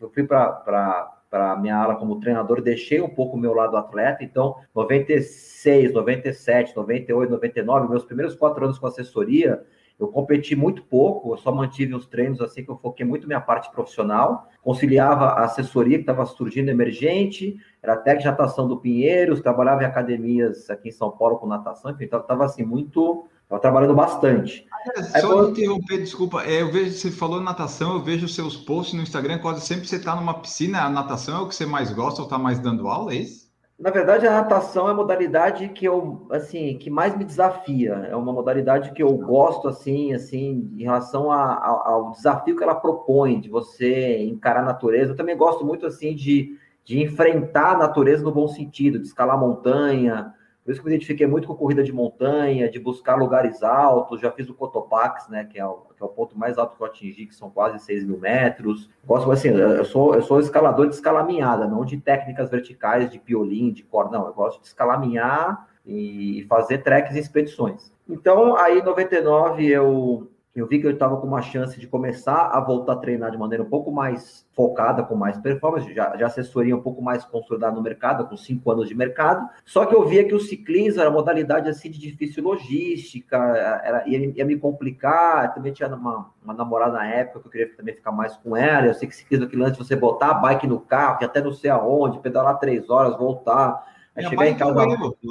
eu fui para a minha ala como treinador, deixei um pouco o meu lado atleta, então 96, 97, 98, 99, meus primeiros quatro anos com assessoria, eu competi muito pouco, eu só mantive os treinos assim que eu foquei muito minha parte profissional, conciliava a assessoria que estava surgindo emergente, era técnico de natação do Pinheiros, trabalhava em academias aqui em São Paulo com natação, enfim, então estava assim muito Estava trabalhando bastante. É, só quando... interromper, desculpa. É, eu vejo, você falou natação, eu vejo seus posts no Instagram, quase sempre você está numa piscina. A natação é o que você mais gosta ou está mais dando aula, é isso? Na verdade, a natação é a modalidade que eu, assim, que mais me desafia. É uma modalidade que eu gosto, assim, assim, em relação a, a, ao desafio que ela propõe, de você encarar a natureza. Eu também gosto muito, assim, de, de enfrentar a natureza no bom sentido, de escalar montanha, por isso que eu me identifiquei muito com corrida de montanha, de buscar lugares altos. Já fiz o Cotopax, né, que é o, que é o ponto mais alto que eu atingi, que são quase 6 mil metros. Gosto, assim, eu sou, eu sou escalador de escalaminhada, não de técnicas verticais, de piolim, de corda, não. Eu gosto de escalaminhar e fazer treques e expedições. Então, aí em 99 eu eu vi que eu estava com uma chance de começar a voltar a treinar de maneira um pouco mais focada, com mais performance, já, já assessoria um pouco mais consolidada no mercado, com cinco anos de mercado. Só que eu via que o ciclismo era modalidade assim de difícil logística, era, ia, ia me complicar. Eu também tinha uma, uma namorada na época que eu queria também ficar mais com ela. Eu sei que ciclismo aquilo antes de você botar a bike no carro, que até não sei aonde, pedalar três horas, voltar Aí chegar em casa.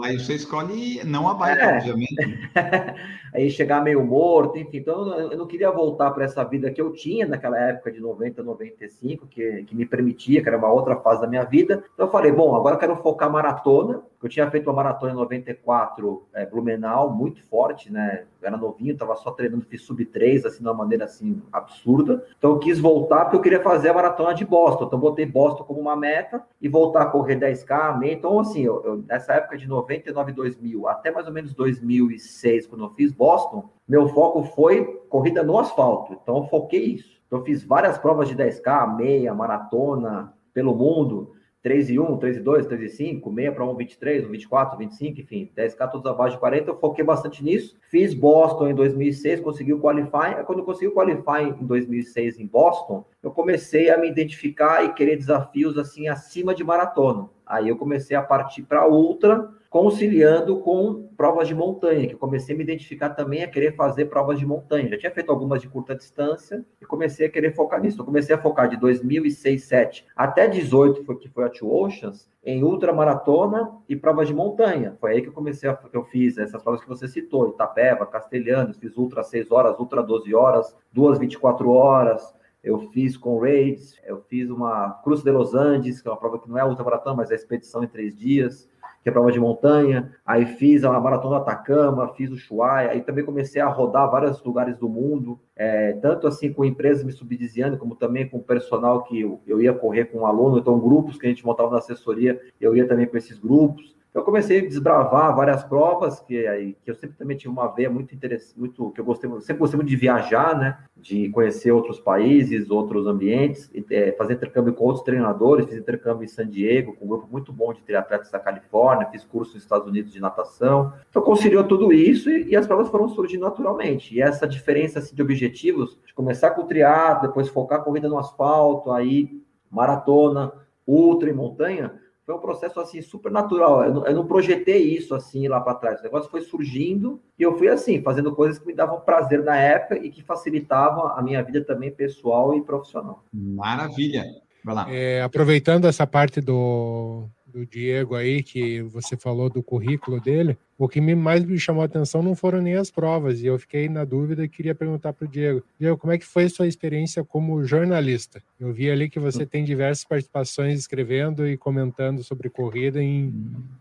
Aí você escolhe não a bike, é. obviamente. aí chegar meio morto, enfim. Então eu não queria voltar para essa vida que eu tinha naquela época de 90, 95, que, que me permitia, que era uma outra fase da minha vida. Então eu falei, bom, agora eu quero focar maratona. Eu tinha feito uma maratona em 94, é, Blumenau, muito forte, né? Eu era novinho, estava só treinando, fiz sub 3, assim, de uma maneira assim absurda. Então eu quis voltar porque eu queria fazer a maratona de Boston. Então botei Boston como uma meta e voltar a correr 10K, meio. Então, assim, eu, eu, nessa época de 99, 2000, até mais ou menos 2006, quando eu fiz Boston, meu foco foi corrida no asfalto. Então, eu foquei isso. Então, eu fiz várias provas de 10K, meia, maratona, pelo mundo. 3 e 1, 3 e 2, 3 e 5, meia para 1, 23, 1, 24, 25, enfim, 10K todos abaixo de 40, eu foquei bastante nisso. Fiz Boston em 2006, consegui o Qualify. Quando eu consegui o Qualify em 2006 em Boston, eu comecei a me identificar e querer desafios assim acima de maratona. Aí eu comecei a partir para ultra, conciliando com provas de montanha, que comecei a me identificar também a querer fazer provas de montanha. Já tinha feito algumas de curta distância e comecei a querer focar nisso. Eu comecei a focar de 2006, 7 até 18, foi que foi a Two Oceans, em ultramaratona e provas de montanha. Foi aí que eu comecei a que eu fiz essas provas que você citou, Itapeva, Castelhanos, fiz ultra 6 horas, ultra 12 horas, duas 24 horas, eu fiz com raids, eu fiz uma Cruz de Los Andes, que é uma prova que não é ultramaratona, mas é expedição em três dias que é prova de montanha, aí fiz a Maratona do Atacama, fiz o Chuai, aí também comecei a rodar vários lugares do mundo, é, tanto assim com empresas me subsidiando, como também com o personal que eu, eu ia correr com um aluno, então grupos que a gente montava na assessoria, eu ia também com esses grupos, eu comecei a desbravar várias provas que, que eu sempre também tinha uma veia muito interessante, muito que eu gostei, sempre gostei muito de viajar, né? De conhecer outros países, outros ambientes, é, fazer intercâmbio com outros treinadores. Fiz intercâmbio em San Diego com um grupo muito bom de triatletas da Califórnia. Fiz curso nos Estados Unidos de natação. Então conciliou tudo isso e, e, as provas foram surgindo naturalmente. E essa diferença assim, de objetivos, de começar com o triatlo, depois focar a corrida no asfalto, aí maratona, ultra e montanha foi um processo assim super natural. Eu não, eu não projetei isso assim lá para trás. O negócio foi surgindo e eu fui assim, fazendo coisas que me davam prazer na época e que facilitavam a minha vida também pessoal e profissional. Maravilha. Vai lá. É, aproveitando essa parte do, do Diego aí, que você falou do currículo dele, o que mais me chamou a atenção não foram nem as provas, e eu fiquei na dúvida e queria perguntar para o Diego. Diego, como é que foi a sua experiência como jornalista? Eu vi ali que você tem diversas participações escrevendo e comentando sobre corrida em,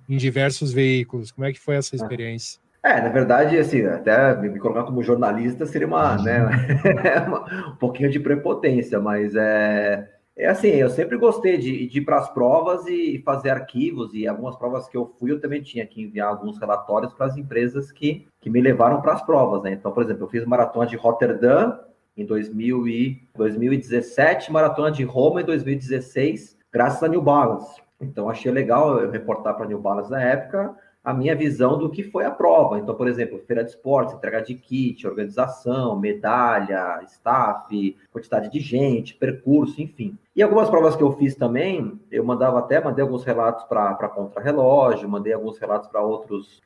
em diversos veículos. Como é que foi essa experiência? É, na verdade, assim, até me colocar como jornalista seria uma, né, um pouquinho de prepotência, mas é é assim, eu sempre gostei de, de ir para as provas e fazer arquivos, e algumas provas que eu fui, eu também tinha que enviar alguns relatórios para as empresas que, que me levaram para as provas, né? Então, por exemplo, eu fiz maratona de Rotterdam em 2000 e 2017, maratona de Roma em 2016, graças a New Balance. Então, achei legal eu reportar para a New Balance na época, a minha visão do que foi a prova. Então, por exemplo, feira de esportes, entrega de kit, organização, medalha, staff, quantidade de gente, percurso, enfim. E algumas provas que eu fiz também, eu mandava até, mandei alguns relatos para contra-relógio, mandei alguns relatos para outros,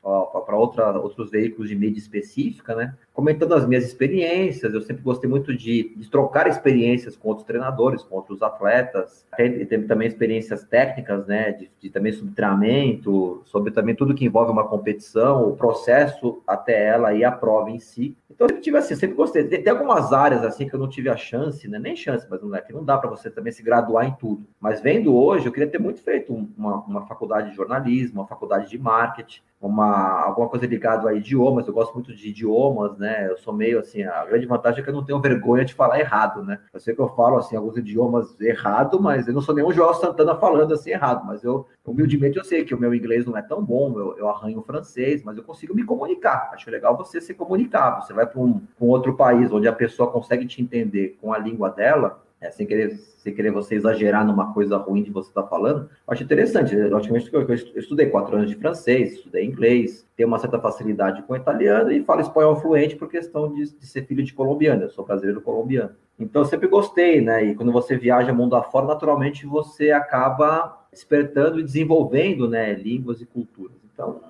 para outros veículos de mídia específica, né? Comentando as minhas experiências, eu sempre gostei muito de, de trocar experiências com outros treinadores, com outros atletas, tem, tem também experiências técnicas, né? De, de também sobre treinamento, sobre também tudo que envolve uma competição, o processo até ela e a prova em si. Então, eu tive assim, sempre gostei. Tem, tem, algumas áreas assim que eu não tive a chance, né? Nem chance, mas não é que não dá para você também se graduar em tudo. Mas vendo hoje, eu queria ter muito feito uma, uma faculdade de jornalismo, uma faculdade de marketing, uma, alguma coisa ligada a idiomas, eu gosto muito de idiomas, né? Eu sou meio assim, a grande vantagem é que eu não tenho vergonha de falar errado, né? Eu sei que eu falo assim alguns idiomas errado, mas eu não sou nenhum João Santana falando assim errado, mas eu humildemente eu sei que o meu inglês não é tão bom, eu, eu arranho francês, mas eu consigo me comunicar. Acho legal você se comunicar. Você vai para um, um outro país onde a pessoa consegue te entender com a língua dela, é, sem, querer, sem querer você exagerar numa coisa ruim de você estar tá falando, eu acho interessante. Logicamente, eu, eu estudei quatro anos de francês, estudei inglês, tenho uma certa facilidade com italiano e falo espanhol fluente por questão de, de ser filho de colombiano. Eu sou brasileiro colombiano. Então, eu sempre gostei, né? E quando você viaja mundo afora, naturalmente você acaba despertando e desenvolvendo, né, línguas e culturas. Então,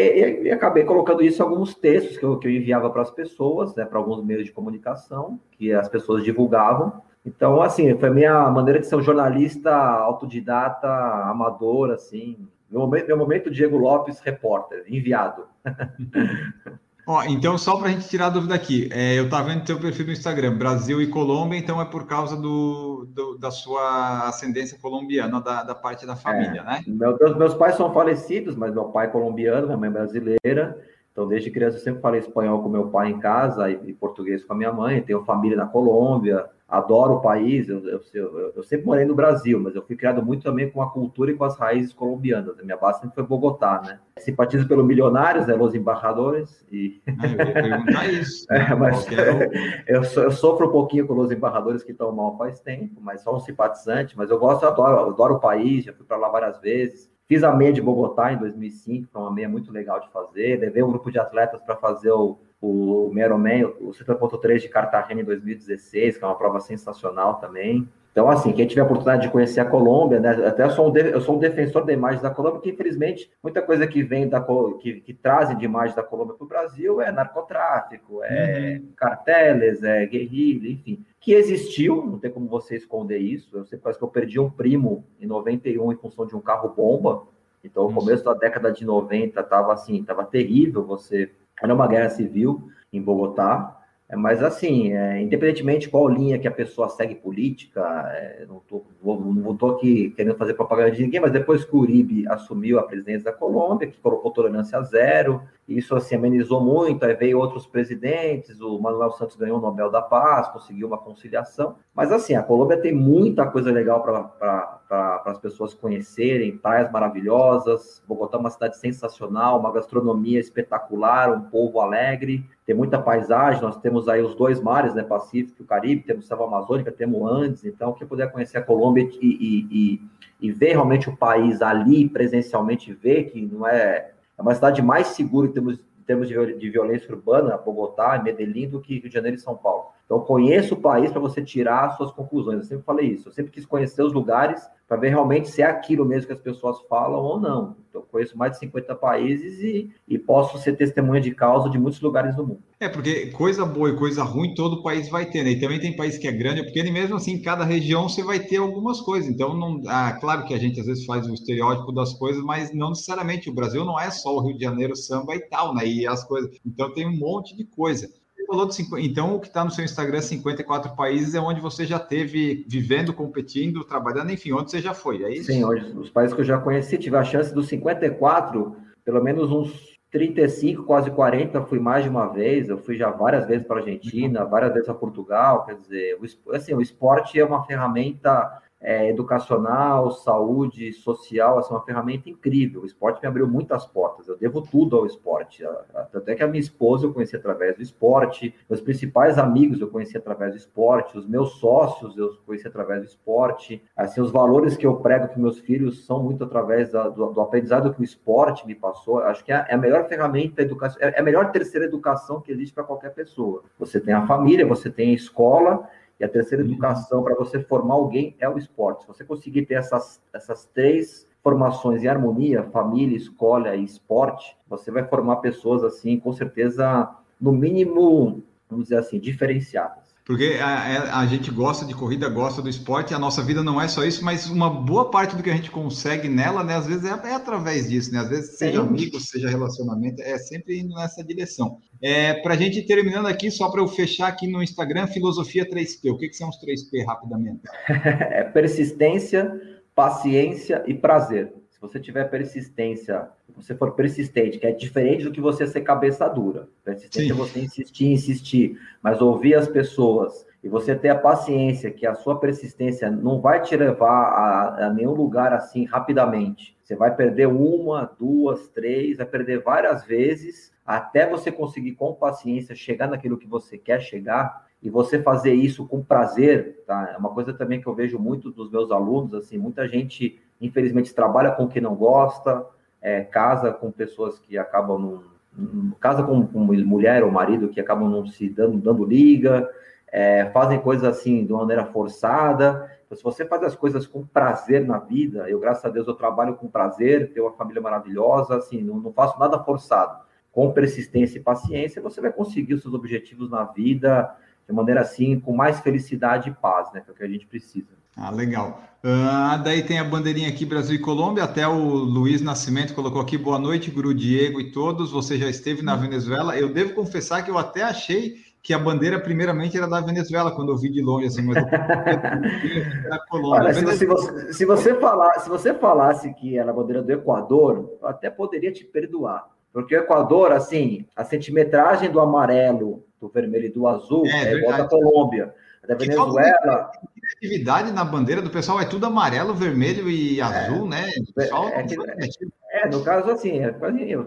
e, acabei colocando isso em alguns textos que eu, que eu enviava para as pessoas, né, para alguns meios de comunicação, que as pessoas divulgavam. Então, assim, foi a minha maneira de ser um jornalista autodidata, amador, assim. Meu momento, meu momento Diego Lopes, repórter, enviado. Ó, então, só para a gente tirar a dúvida aqui, é, eu estava vendo seu perfil no Instagram, Brasil e Colômbia, então é por causa do, do da sua ascendência colombiana, da, da parte da família, é, né? Meu, meus pais são falecidos, mas meu pai é colombiano, minha mãe é brasileira, então desde criança eu sempre falei espanhol com meu pai em casa e, e português com a minha mãe, tenho família na Colômbia, adoro o país, eu, eu, eu, eu, sempre morei no Brasil, mas eu fui criado muito também com a cultura e com as raízes colombianas. A minha base sempre foi Bogotá, né? Simpatizo pelo Milionários, né, Los Embarradores. E... Ah, eu ia perguntar isso. é, mas eu, eu, sofro um pouquinho com os embarradores que estão mal faz tempo, mas só um simpatizante. Mas eu gosto, eu adoro, adoro o país, já fui para lá várias vezes. Fiz a meia de Bogotá em 2005, foi uma meia muito legal de fazer. Levei um grupo de atletas para fazer o o Meroman, o 70.3 de Cartagena em 2016, que é uma prova sensacional também. Então, assim, quem tiver a oportunidade de conhecer a Colômbia, né, até eu sou, um de, eu sou um defensor da imagem da Colômbia, porque infelizmente muita coisa que vem da que, que trazem de imagem da Colômbia para o Brasil é narcotráfico, é uhum. carteles, é guerrilha, enfim, que existiu, não tem como você esconder isso. Eu sei quase que eu perdi um primo em 91 em função de um carro bomba. Então, no começo da década de 90 estava assim, estava terrível você era uma guerra civil em Bogotá, é, mas assim, é, independentemente qual linha que a pessoa segue política, é, não estou aqui querendo fazer propaganda de ninguém, mas depois que o Uribe assumiu a presidência da Colômbia, que colocou tolerância zero, isso assim amenizou muito, aí veio outros presidentes, o Manuel Santos ganhou o Nobel da Paz, conseguiu uma conciliação, mas assim, a Colômbia tem muita coisa legal para as pessoas conhecerem, praias maravilhosas, Bogotá é uma cidade sensacional, uma gastronomia espetacular, um povo alegre, tem muita paisagem, nós temos aí os dois mares, né, Pacífico e Caribe, temos Selva Amazônica, temos Andes, então quem puder conhecer a Colômbia e, e, e, e ver realmente o país ali presencialmente, ver que não é, é uma cidade mais segura em termos, em termos de, de violência urbana, Bogotá Medellín, do que Rio de Janeiro e São Paulo. Então, conheça o país para você tirar as suas conclusões. Eu sempre falei isso. Eu sempre quis conhecer os lugares para ver realmente se é aquilo mesmo que as pessoas falam ou não. Então, conheço mais de 50 países e, e posso ser testemunha de causa de muitos lugares do mundo. É, porque coisa boa e coisa ruim todo país vai ter, né? E também tem país que é grande ou pequeno, e mesmo assim, em cada região você vai ter algumas coisas. Então, não, ah, claro que a gente às vezes faz o estereótipo das coisas, mas não necessariamente. O Brasil não é só o Rio de Janeiro, samba e tal, né? E as coisas. Então, tem um monte de coisa falou de 50, então o que está no seu Instagram, 54 países, é onde você já teve vivendo, competindo, trabalhando, enfim, onde você já foi, é isso? Sim, hoje, os países que eu já conheci, tive a chance dos 54, pelo menos uns 35, quase 40, fui mais de uma vez, eu fui já várias vezes para a Argentina, várias vezes para Portugal, quer dizer, o, assim, o esporte é uma ferramenta é, educacional, saúde, social, assim, uma ferramenta incrível. O esporte me abriu muitas portas, eu devo tudo ao esporte. Até que a minha esposa eu conheci através do esporte, meus principais amigos eu conheci através do esporte, os meus sócios eu conheci através do esporte. Assim, os valores que eu prego para meus filhos são muito através da, do, do, aprendizado que o esporte me passou. Acho que é, é a melhor ferramenta educação, é, é a melhor terceira educação que existe para qualquer pessoa. Você tem a família, você tem a escola, e a terceira uhum. educação para você formar alguém é o esporte. Se você conseguir ter essas, essas três formações em harmonia, família, escola e esporte, você vai formar pessoas assim, com certeza, no mínimo, vamos dizer assim, diferenciadas. Porque a, é, a, gente gosta de corrida, gosta do esporte, a nossa vida não é só isso, mas uma boa parte do que a gente consegue nela, né, às vezes é, é através disso, né? Às vezes, seja Sim. amigos, seja relacionamento, é sempre indo nessa direção. É, para a gente ir terminando aqui, só para eu fechar aqui no Instagram, filosofia 3P. O que, que são os 3P rapidamente? é persistência, paciência e prazer você tiver persistência, se você for persistente, que é diferente do que você ser cabeça dura. Persistência Sim. é você insistir, insistir, mas ouvir as pessoas e você ter a paciência que a sua persistência não vai te levar a, a nenhum lugar assim rapidamente. Você vai perder uma, duas, três, vai perder várias vezes até você conseguir com paciência chegar naquilo que você quer chegar e você fazer isso com prazer, tá? É uma coisa também que eu vejo muito dos meus alunos, assim, muita gente infelizmente trabalha com quem não gosta, é, casa com pessoas que acabam não, casa com, com, mulher ou marido que acabam não se dando, dando liga, é, fazem coisas assim de uma maneira forçada. Então, se você faz as coisas com prazer na vida, eu, graças a Deus, eu trabalho com prazer, tenho uma família maravilhosa, assim, não, não faço nada forçado. Com persistência e paciência, você vai conseguir os seus objetivos na vida de maneira assim, com mais felicidade e paz, né? Que é o que a gente precisa. Ah, legal. Uh, daí tem a bandeirinha aqui, Brasil e Colômbia. Até o Luiz Nascimento colocou aqui, boa noite, Guru Diego e todos. Você já esteve na Venezuela. Eu devo confessar que eu até achei que a bandeira primeiramente era da Venezuela quando eu vi de longe, assim, mas eu... era Colômbia. Olha, se, você, se, você falar, se você falasse que era a bandeira do Equador, eu até poderia te perdoar. Porque o Equador, assim, a centimetragem do amarelo, do vermelho e do azul é, é igual da Colômbia. Da Venezuela. Criatividade na bandeira do pessoal é tudo amarelo, vermelho e é, azul, né? Pessoal, é, é, é, no caso, assim, é,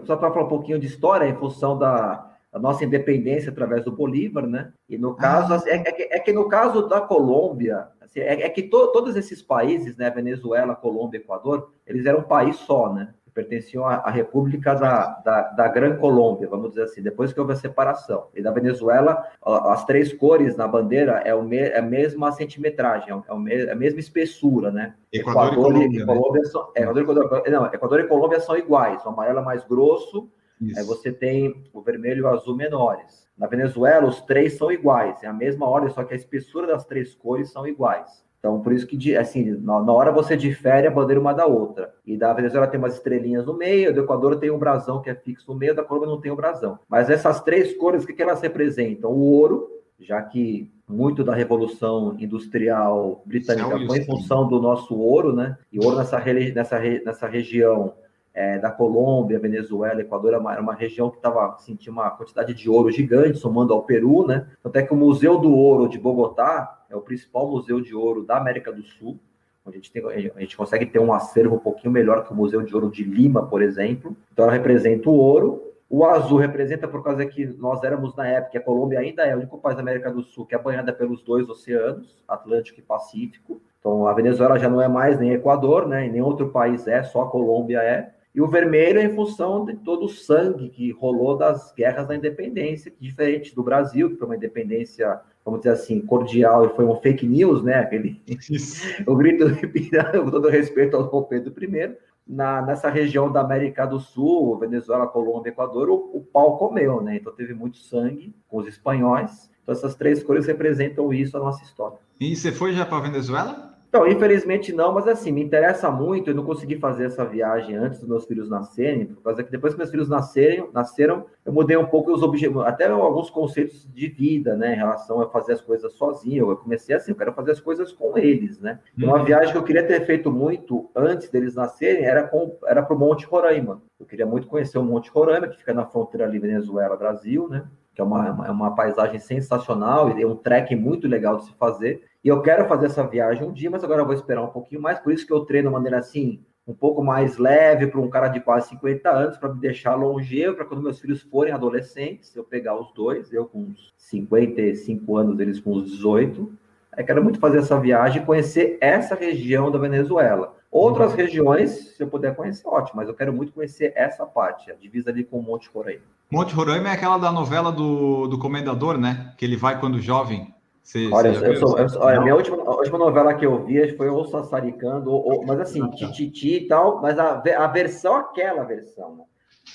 só para falar um pouquinho de história, em função da, da, nossa independência através do Bolívar, né? E no caso, ah. é, que, é, que no caso da Colômbia, assim, é, que to, todos esses países, né? Venezuela, Colômbia, Equador, eles eram um país só, né? Pertenciam à, à República da, da, da, Gran Colômbia, vamos dizer assim, depois que houve a separação. E da Venezuela, as três cores na bandeira é, o me, é a mesma centimetragem, é, o me, é a mesma espessura, né? Equador, Equador e Colômbia, e Colômbia né? são, é, Equador, Equador, não, Equador e Colômbia são iguais, o amarelo é mais grosso, Isso. aí você tem o vermelho e o azul menores. Na Venezuela, os três são iguais, é a mesma ordem, só que a espessura das três cores são iguais. Então, por isso que, assim, na, hora você difere a bandeira uma da outra. E da Venezuela tem umas estrelinhas no meio, do Equador tem um brasão que é fixo no meio, da Colômbia não tem o um brasão. Mas essas três cores, o que, que elas representam? O ouro, já que muito da Revolução Industrial Britânica foi em função do nosso ouro, né? E ouro nessa, nessa, nessa região é, da Colômbia, Venezuela, Equador, era uma, era uma região que estava sentindo uma quantidade de ouro gigante, somando ao Peru, né? Até que o Museu do Ouro de Bogotá é o principal museu de ouro da América do Sul, a gente, tem, a gente consegue ter um acervo um pouquinho melhor que o Museu de Ouro de Lima, por exemplo. Então, ela representa o ouro. O azul representa por causa que nós éramos na época, a Colômbia ainda é o único país da América do Sul que é banhada pelos dois oceanos, Atlântico e Pacífico. Então, a Venezuela já não é mais nem Equador, né? Nem outro país é, só a Colômbia é. E o vermelho é em função de todo o sangue que rolou das guerras da independência, diferente do Brasil, que foi uma independência, vamos dizer assim, cordial e foi um fake news, né? Aquele, o grito de com todo respeito ao Dom Pedro I. Na, nessa região da América do Sul, Venezuela, Colômbia, Equador, o, o pau comeu, né? Então teve muito sangue com os espanhóis. Então essas três cores representam isso, a nossa história. E você foi já para Venezuela? Então, infelizmente não, mas assim, me interessa muito. Eu não consegui fazer essa viagem antes dos meus filhos nascerem, por causa que depois que meus filhos nascerem, nasceram, eu mudei um pouco os objetivos, até alguns conceitos de vida, né, em relação a fazer as coisas sozinho. Eu comecei assim, eu quero fazer as coisas com eles, né? Então, uma uhum. viagem que eu queria ter feito muito antes deles nascerem era com, era para o Monte Roraima. Eu queria muito conhecer o Monte Roraima, que fica na fronteira ali Venezuela-Brasil, né? Que é uma, uma, uma paisagem sensacional e é um trek muito legal de se fazer. E eu quero fazer essa viagem um dia, mas agora eu vou esperar um pouquinho mais, por isso que eu treino de maneira assim, um pouco mais leve para um cara de quase 50 anos, para me deixar longevo, para quando meus filhos forem adolescentes, eu pegar os dois, eu com uns 55 anos, eles com uns 18. Eu quero muito fazer essa viagem e conhecer essa região da Venezuela. Outras uhum. regiões, se eu puder conhecer, ótimo, mas eu quero muito conhecer essa parte, a divisa ali com o Monte Roraima. Monte Roraima é aquela da novela do, do Comendador, né? Que ele vai quando jovem. Você, olha, você eu sou, eu sou, olha, minha última, a última novela que eu vi foi ou Sassaricando, ou, ou, mas assim, Tititi e tal, mas a, a versão, aquela versão, né?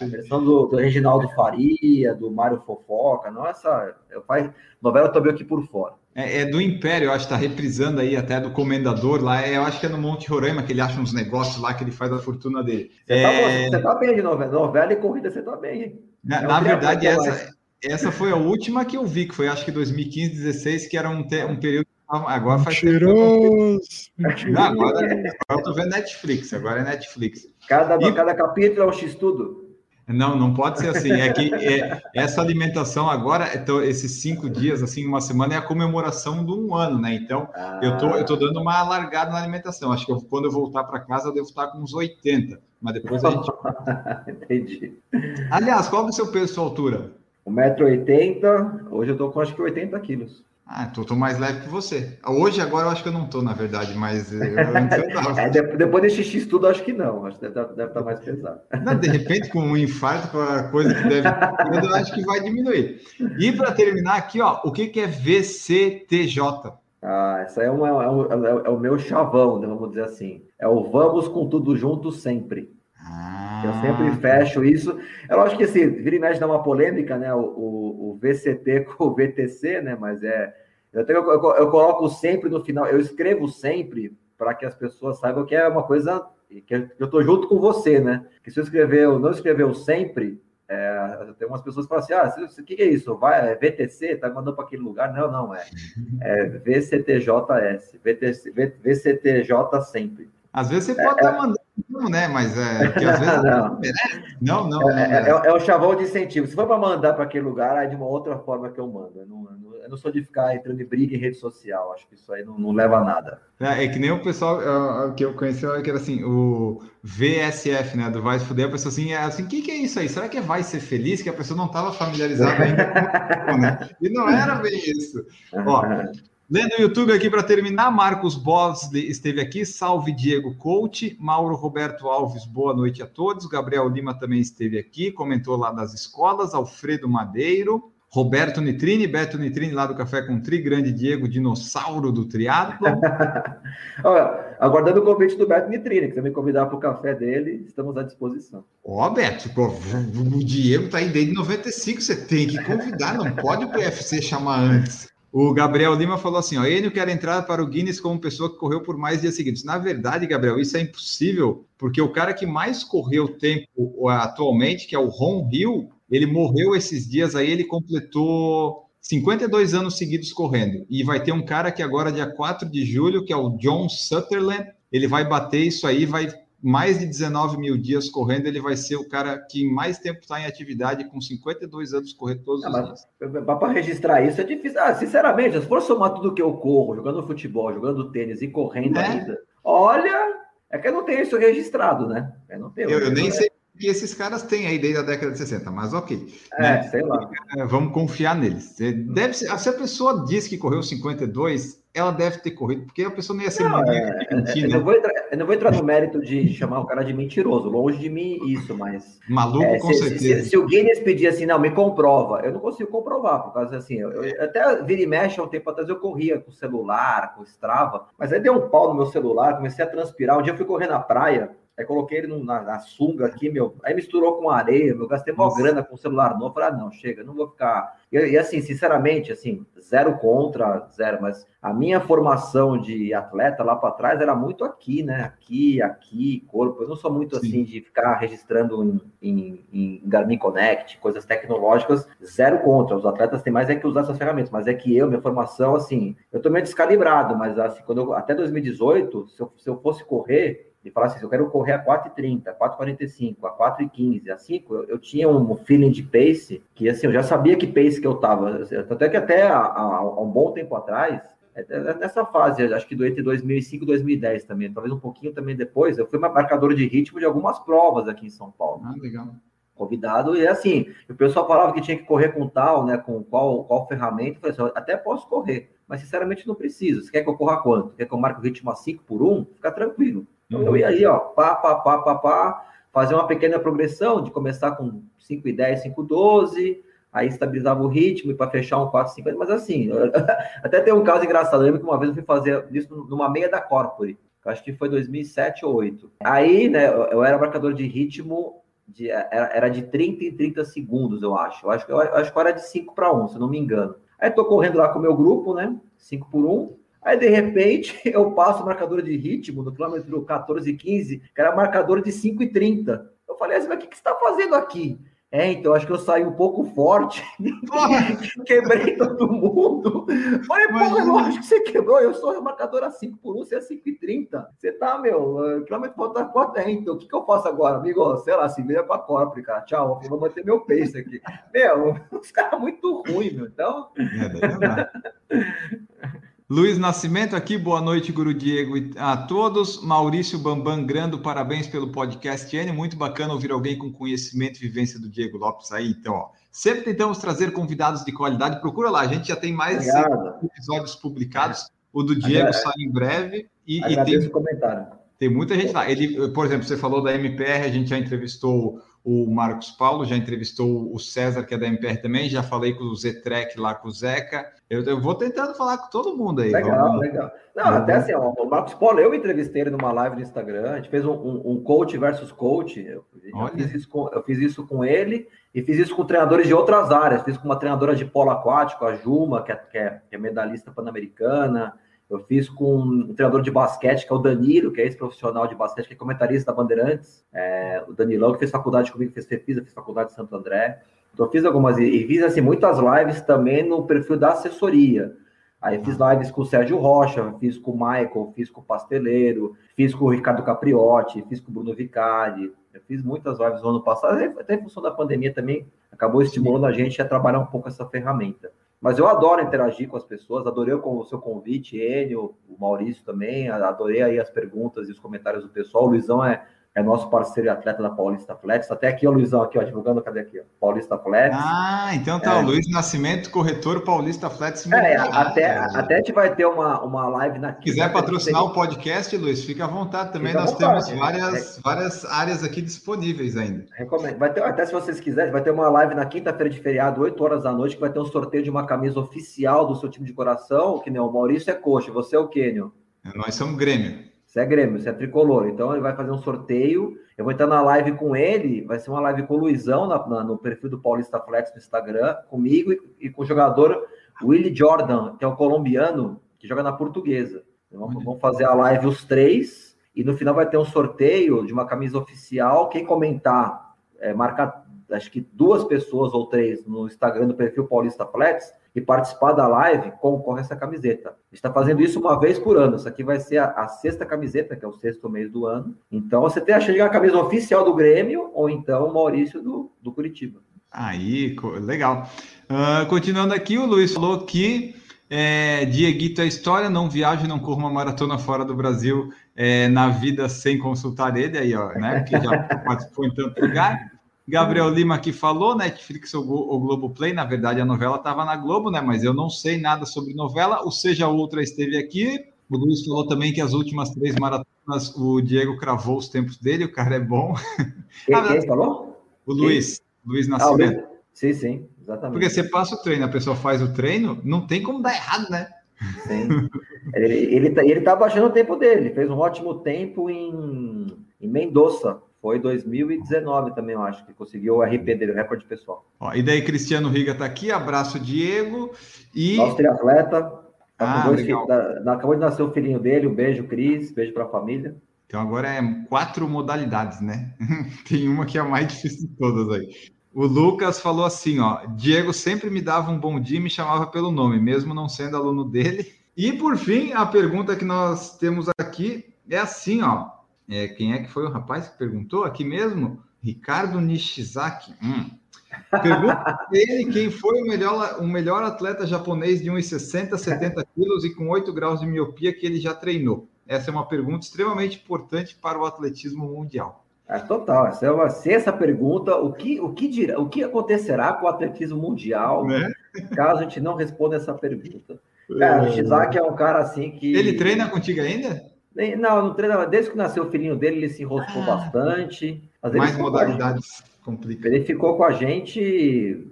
A versão do, do Reginaldo Faria, do Mário Fofoca, nossa, eu faz novela também aqui por fora. É, é, do Império, eu acho que está reprisando aí até do Comendador lá. É, eu acho que é no Monte Roraima que ele acha uns negócios lá que ele faz a fortuna dele. Você, tá é... tá, você tá bem de novela. Novela e corrida, você tá bem, hein? Na, é na verdade, essa, essa foi a última que eu vi, que foi acho que 2015, 16, que era um, te, um período. Agora faz Mentiroso, tempo. Não, agora, agora eu tô vendo Netflix, agora é Netflix. Cada, e... cada capítulo é um X-Tudo. Não, não pode ser assim. É que é, essa alimentação agora, então, esses cinco dias, assim, uma semana, é a comemoração de um ano, né? Então, ah. eu, tô, eu tô dando uma alargada na alimentação. Acho que eu, quando eu voltar para casa, eu devo estar com uns 80. Mas depois a gente. Entendi. Aliás, qual é o seu peso e sua altura? 1,80m, hoje eu tô com acho que 80 quilos. Ah, tô, tô, mais leve que você. Hoje, agora, eu acho que eu não tô, na verdade, mas eu, eu é, depois desse X tudo, acho que não. Acho que deve, deve estar tá mais pesado. Não, de repente, com um infarto, com a coisa que deve. eu acho que vai diminuir. E para terminar aqui, ó, o que, que é VCTJ? Ah, essa é, uma, é, um, é, o meu chavão, né, vamos dizer assim. É o vamos com tudo junto sempre. Ah. Eu sempre fecho isso. É lógico que assim, vira e mexe dá uma polêmica, né? O, o, o, VCT com o VTC, né? Mas é. Eu, tenho, eu, eu coloco sempre no final, eu escrevo sempre para que as pessoas saibam que é uma coisa que eu estou junto com você, né? Que se eu escrever, não escreveu sempre, é, tem umas pessoas que falam assim: ah, o que, que é isso? Vai, é VTC? Tá mandando para aquele lugar? Não, não, é, é VCTJS, VTC, VCTJ sempre. Às vezes você pode estar é, tá mandando não, né? Mas é que às vezes não. não, não, é, é, é, é, o chavão de incentivo. Se for para mandar para aquele lugar, é de uma outra forma que eu mando. Eu não, eu não sou de ficar entrando em briga em rede social. Acho que isso aí não, não leva a nada. É, é, que nem o pessoal uh, que eu conheci, que era assim, o VSF, né? Do Vai Se Fuder, a pessoa assim, é assim, o que, que é isso aí? Será que é Vai Ser Feliz? Que a pessoa não estava familiarizada ainda com né? E não era bem isso. Ó, Lendo o YouTube aqui para terminar, Marcos Bosley esteve aqui, salve Diego Coach, Mauro Roberto Alves, boa noite a todos, Gabriel Lima também esteve aqui, comentou lá das escolas, Alfredo Madeiro, Roberto Nitrini, Beto Nitrini lá do Café com Tri, grande Diego, dinossauro do triatlo. aguardando o convite do Beto Nitrini, que você me convidar para o café dele, estamos à disposição. Ó, Beto, o Diego está aí desde 95, você tem que convidar, não pode o PFC chamar antes. O Gabriel Lima falou assim: ó, Enio quer entrar para o Guinness como pessoa que correu por mais dias seguidos. Na verdade, Gabriel, isso é impossível, porque o cara que mais correu tempo atualmente, que é o Ron Hill, ele morreu esses dias aí, ele completou 52 anos seguidos correndo. E vai ter um cara que agora, dia 4 de julho, que é o John Sutherland, ele vai bater isso aí, vai mais de 19 mil dias correndo, ele vai ser o cara que mais tempo está em atividade, com 52 anos correndo todos ah, os dias. Para registrar isso é difícil. Ah, sinceramente, se for somar tudo que eu corro, jogando futebol, jogando tênis e correndo é. ainda, olha, é que eu não tenho isso registrado, né? Eu, não tenho, eu, eu nem sei que esses caras têm aí desde a década de 60, mas ok. É, né? sei lá. É, vamos confiar neles. Deve ser, se a pessoa diz que correu 52, ela deve ter corrido, porque a pessoa não ia ser não, é, é, mentir, eu, né? não vou entrar, eu não vou entrar no mérito de chamar o cara de mentiroso, longe de mim isso, mas. Maluco, é, com se, certeza. Se, se, o Guinness pedir assim, não, me comprova, eu não consigo comprovar, por causa assim, eu, eu, até vira e mexe há um tempo atrás eu corria com celular, com Strava, mas aí deu um pau no meu celular, comecei a transpirar. Um dia eu fui correr na praia, Aí coloquei ele no, na, na, sunga aqui, meu. Aí misturou com areia, meu. Gastei uma grana com o celular novo. Falei, ah, não, chega, não vou ficar. E, e, assim, sinceramente, assim, zero contra, zero, mas a minha formação de atleta lá para trás era muito aqui, né? Aqui, aqui, corpo. Eu não sou muito Sim. assim de ficar registrando em, em, em Garmin Connect, coisas tecnológicas, zero contra. Os atletas têm mais é que usar essas ferramentas, mas é que eu, minha formação, assim, eu tô meio descalibrado, mas assim, quando eu, até 2018, se eu, se eu fosse correr e falar assim, eu quero correr a 4h30, 4h45, a 4h15, a 5, eu, eu, tinha um feeling de pace que, assim, eu já sabia que pace que eu tava. Até que até há, um bom tempo atrás, é, é, nessa fase, acho que do entre 2005 e 2010 também, talvez um pouquinho também depois, eu fui marcador de ritmo de algumas provas aqui em São Paulo. Ah, legal. Convidado, e assim, o pessoal falava que tinha que correr com tal, né, com qual, qual ferramenta, eu falei assim, até posso correr, mas sinceramente não preciso. Você quer que eu corra quanto? Quer que eu marque o ritmo a 5 por 1? Fica tranquilo. Então, eu ia aí, ó, pá, pá, pá, pá, pá, fazer uma pequena progressão de começar com 5 e 10, 5 12, aí estabilizava o ritmo para fechar um 4 50, mas assim, até tem um caso engraçado, eu lembro que uma vez eu fui fazer isso numa meia da Corpore, acho que foi 2007 ou 2008. Aí, né, eu era marcador de ritmo de, era, era de 30 em 30 segundos, eu acho. Eu acho eu, eu acho que era de 5 para 1, se não me engano. Aí tô correndo lá com o meu grupo, né? 5 por 1. Aí, de repente, eu passo o marcador de ritmo no quilômetro 14 e 15, que era marcador de 5 e 30. Eu falei assim, mas o que, que você está fazendo aqui? É, então acho que eu saí um pouco forte, quebrei todo mundo. Falei, porra, eu acho que você quebrou, eu sou marcador a 5 por 1, você é 5 e 30. Você tá, meu, quilômetro falta 4 é, então o que, que eu faço agora, amigo? Sei lá, se vira pra corpo, cara, tchau, vou manter meu pace aqui. Meu, os caras muito ruins, meu, então... É, Luiz Nascimento aqui, boa noite, Guru Diego e a todos. Maurício Bambam Grando, parabéns pelo podcast N. Muito bacana ouvir alguém com conhecimento e vivência do Diego Lopes aí. Então, ó, sempre tentamos trazer convidados de qualidade. Procura lá, a gente já tem mais episódios publicados. O do Diego sai em breve. E, e tem, comentário. tem muita gente lá. Ele, por exemplo, você falou da MPR, a gente já entrevistou o Marcos Paulo, já entrevistou o César, que é da MPR também, já falei com o Zetrec lá, com o Zeca. Eu, eu, vou tentando falar com todo mundo aí. Legal, vamos... legal. Não, vamos... até assim, ó, o Marcos Paulo, eu entrevistei ele numa live no Instagram, a gente fez um, um, um coach versus coach. Eu, eu, fiz com, eu, fiz isso com, ele e fiz isso com treinadores de outras áreas. Fiz com uma treinadora de polo aquático, a Juma, que é, que é, que é medalhista pan-americana. Eu fiz com um treinador de basquete, que é o Danilo, que é ex-profissional de basquete, que é comentarista da Bandeirantes. É, o Danilão, que fez faculdade comigo, fez FEFISA, fez faculdade de Santo André. Então, eu fiz algumas, e fiz assim, muitas lives também no perfil da assessoria. Aí fiz lives com o Sérgio Rocha, fiz com o Michael, fiz com o Pasteleiro, fiz com o Ricardo Capriotti, fiz com o Bruno Vicari. Eu fiz muitas lives no ano passado, até em função da pandemia também, acabou estimulando a gente a trabalhar um pouco essa ferramenta. Mas eu adoro interagir com as pessoas, adorei o seu convite, ele, o Maurício também, adorei aí as perguntas e os comentários do pessoal. O Luizão é é nosso parceiro e atleta da Paulista Flex. Até aqui, o Luizão, aqui, ó, divulgando, cadê aqui? Ó, Paulista Flex. Ah, então tá, é. o Luiz Nascimento, corretor Paulista Flex. É, até, até a gente vai ter uma, uma live na quinta. quiser patrocinar o podcast, Luiz, fica à vontade também. Fica Nós vontade, temos várias, é. várias áreas aqui disponíveis ainda. Recomendo. Vai ter, até se vocês quiserem, vai ter uma live na quinta-feira de feriado, 8 horas da noite, que vai ter um sorteio de uma camisa oficial do seu time de coração, que nem o Maurício é coxa, você é o Quênio. Nós somos Grêmio. Você é Grêmio, você é tricolor. Então ele vai fazer um sorteio. Eu vou entrar na live com ele. Vai ser uma live com o Luizão na, na, no perfil do Paulista Flex no Instagram, comigo e, e, com o jogador Willie Jordan, que é o colombiano que joga na portuguesa. Vamos, vamos fazer a live os três. E no final vai ter um sorteio de uma camisa oficial. Quem comentar, é, marcar acho que duas pessoas ou três no Instagram do perfil Paulista Flex e participar da live, concorre essa camiseta. está fazendo isso uma vez por ano. Isso aqui vai ser a, a, sexta camiseta, que é o sexto mês do ano. Então você tem a chance de ganhar a camisa oficial do Grêmio ou então o Maurício do, do Curitiba. Aí, legal. Uh, continuando aqui, o Luiz falou que é, Dieguito é história, não viajo, não corro uma maratona fora do Brasil é, na vida sem consultar ele, aí, ó, né? Porque já participou em tanto lugar. Gabriel Lima aqui falou, Netflix ou, ou Globoplay, na verdade a novela estava na Globo, né? Mas eu não sei nada sobre novela, ou seja, outra esteve aqui. O Luiz falou também que as últimas três maratonas o Diego cravou os tempos dele, o cara é bom. Quem, ah, quem falou? O Luiz, quem? Luiz Nascimento. Ah, sim, sim, exatamente. Porque você passa o treino, a pessoa faz o treino, não tem como dar errado, né? Sim. ele, ele, tá, ele tá baixando o tempo dele, fez um ótimo tempo em, em Mendoza, foi 2019 também, eu acho, que conseguiu o RP dele, o recorde pessoal. Ó, e daí, Cristiano Riga está aqui, abraço, Diego. E... Nosso triatleta. Tá ah, filhos, da, acabou de nascer o filhinho dele, um beijo, Cris, beijo para a família. Então agora é quatro modalidades, né? Tem uma que é a mais difícil de todas aí. O Lucas falou assim, ó, Diego sempre me dava um bom dia e me chamava pelo nome, mesmo não sendo aluno dele. E por fim, a pergunta que nós temos aqui é assim, ó, é, quem é que foi o rapaz que perguntou? Aqui mesmo? Ricardo Nishizaki. Hum. Pergunta ele quem foi o melhor, o melhor atleta japonês de 1,60, 70 quilos e com 8 graus de miopia que ele já treinou. Essa é uma pergunta extremamente importante para o atletismo mundial. É total. Essa é uma, se essa pergunta, o que, o, que dirá, o que acontecerá com o atletismo mundial né? caso a gente não responda essa pergunta? É, o Nishizaki é um cara assim que. Ele treina contigo ainda? Não, não treinava. Desde que nasceu o filhinho dele, ele se enroscou ah, bastante. mais modalidades complicadas. Ele ficou com a gente,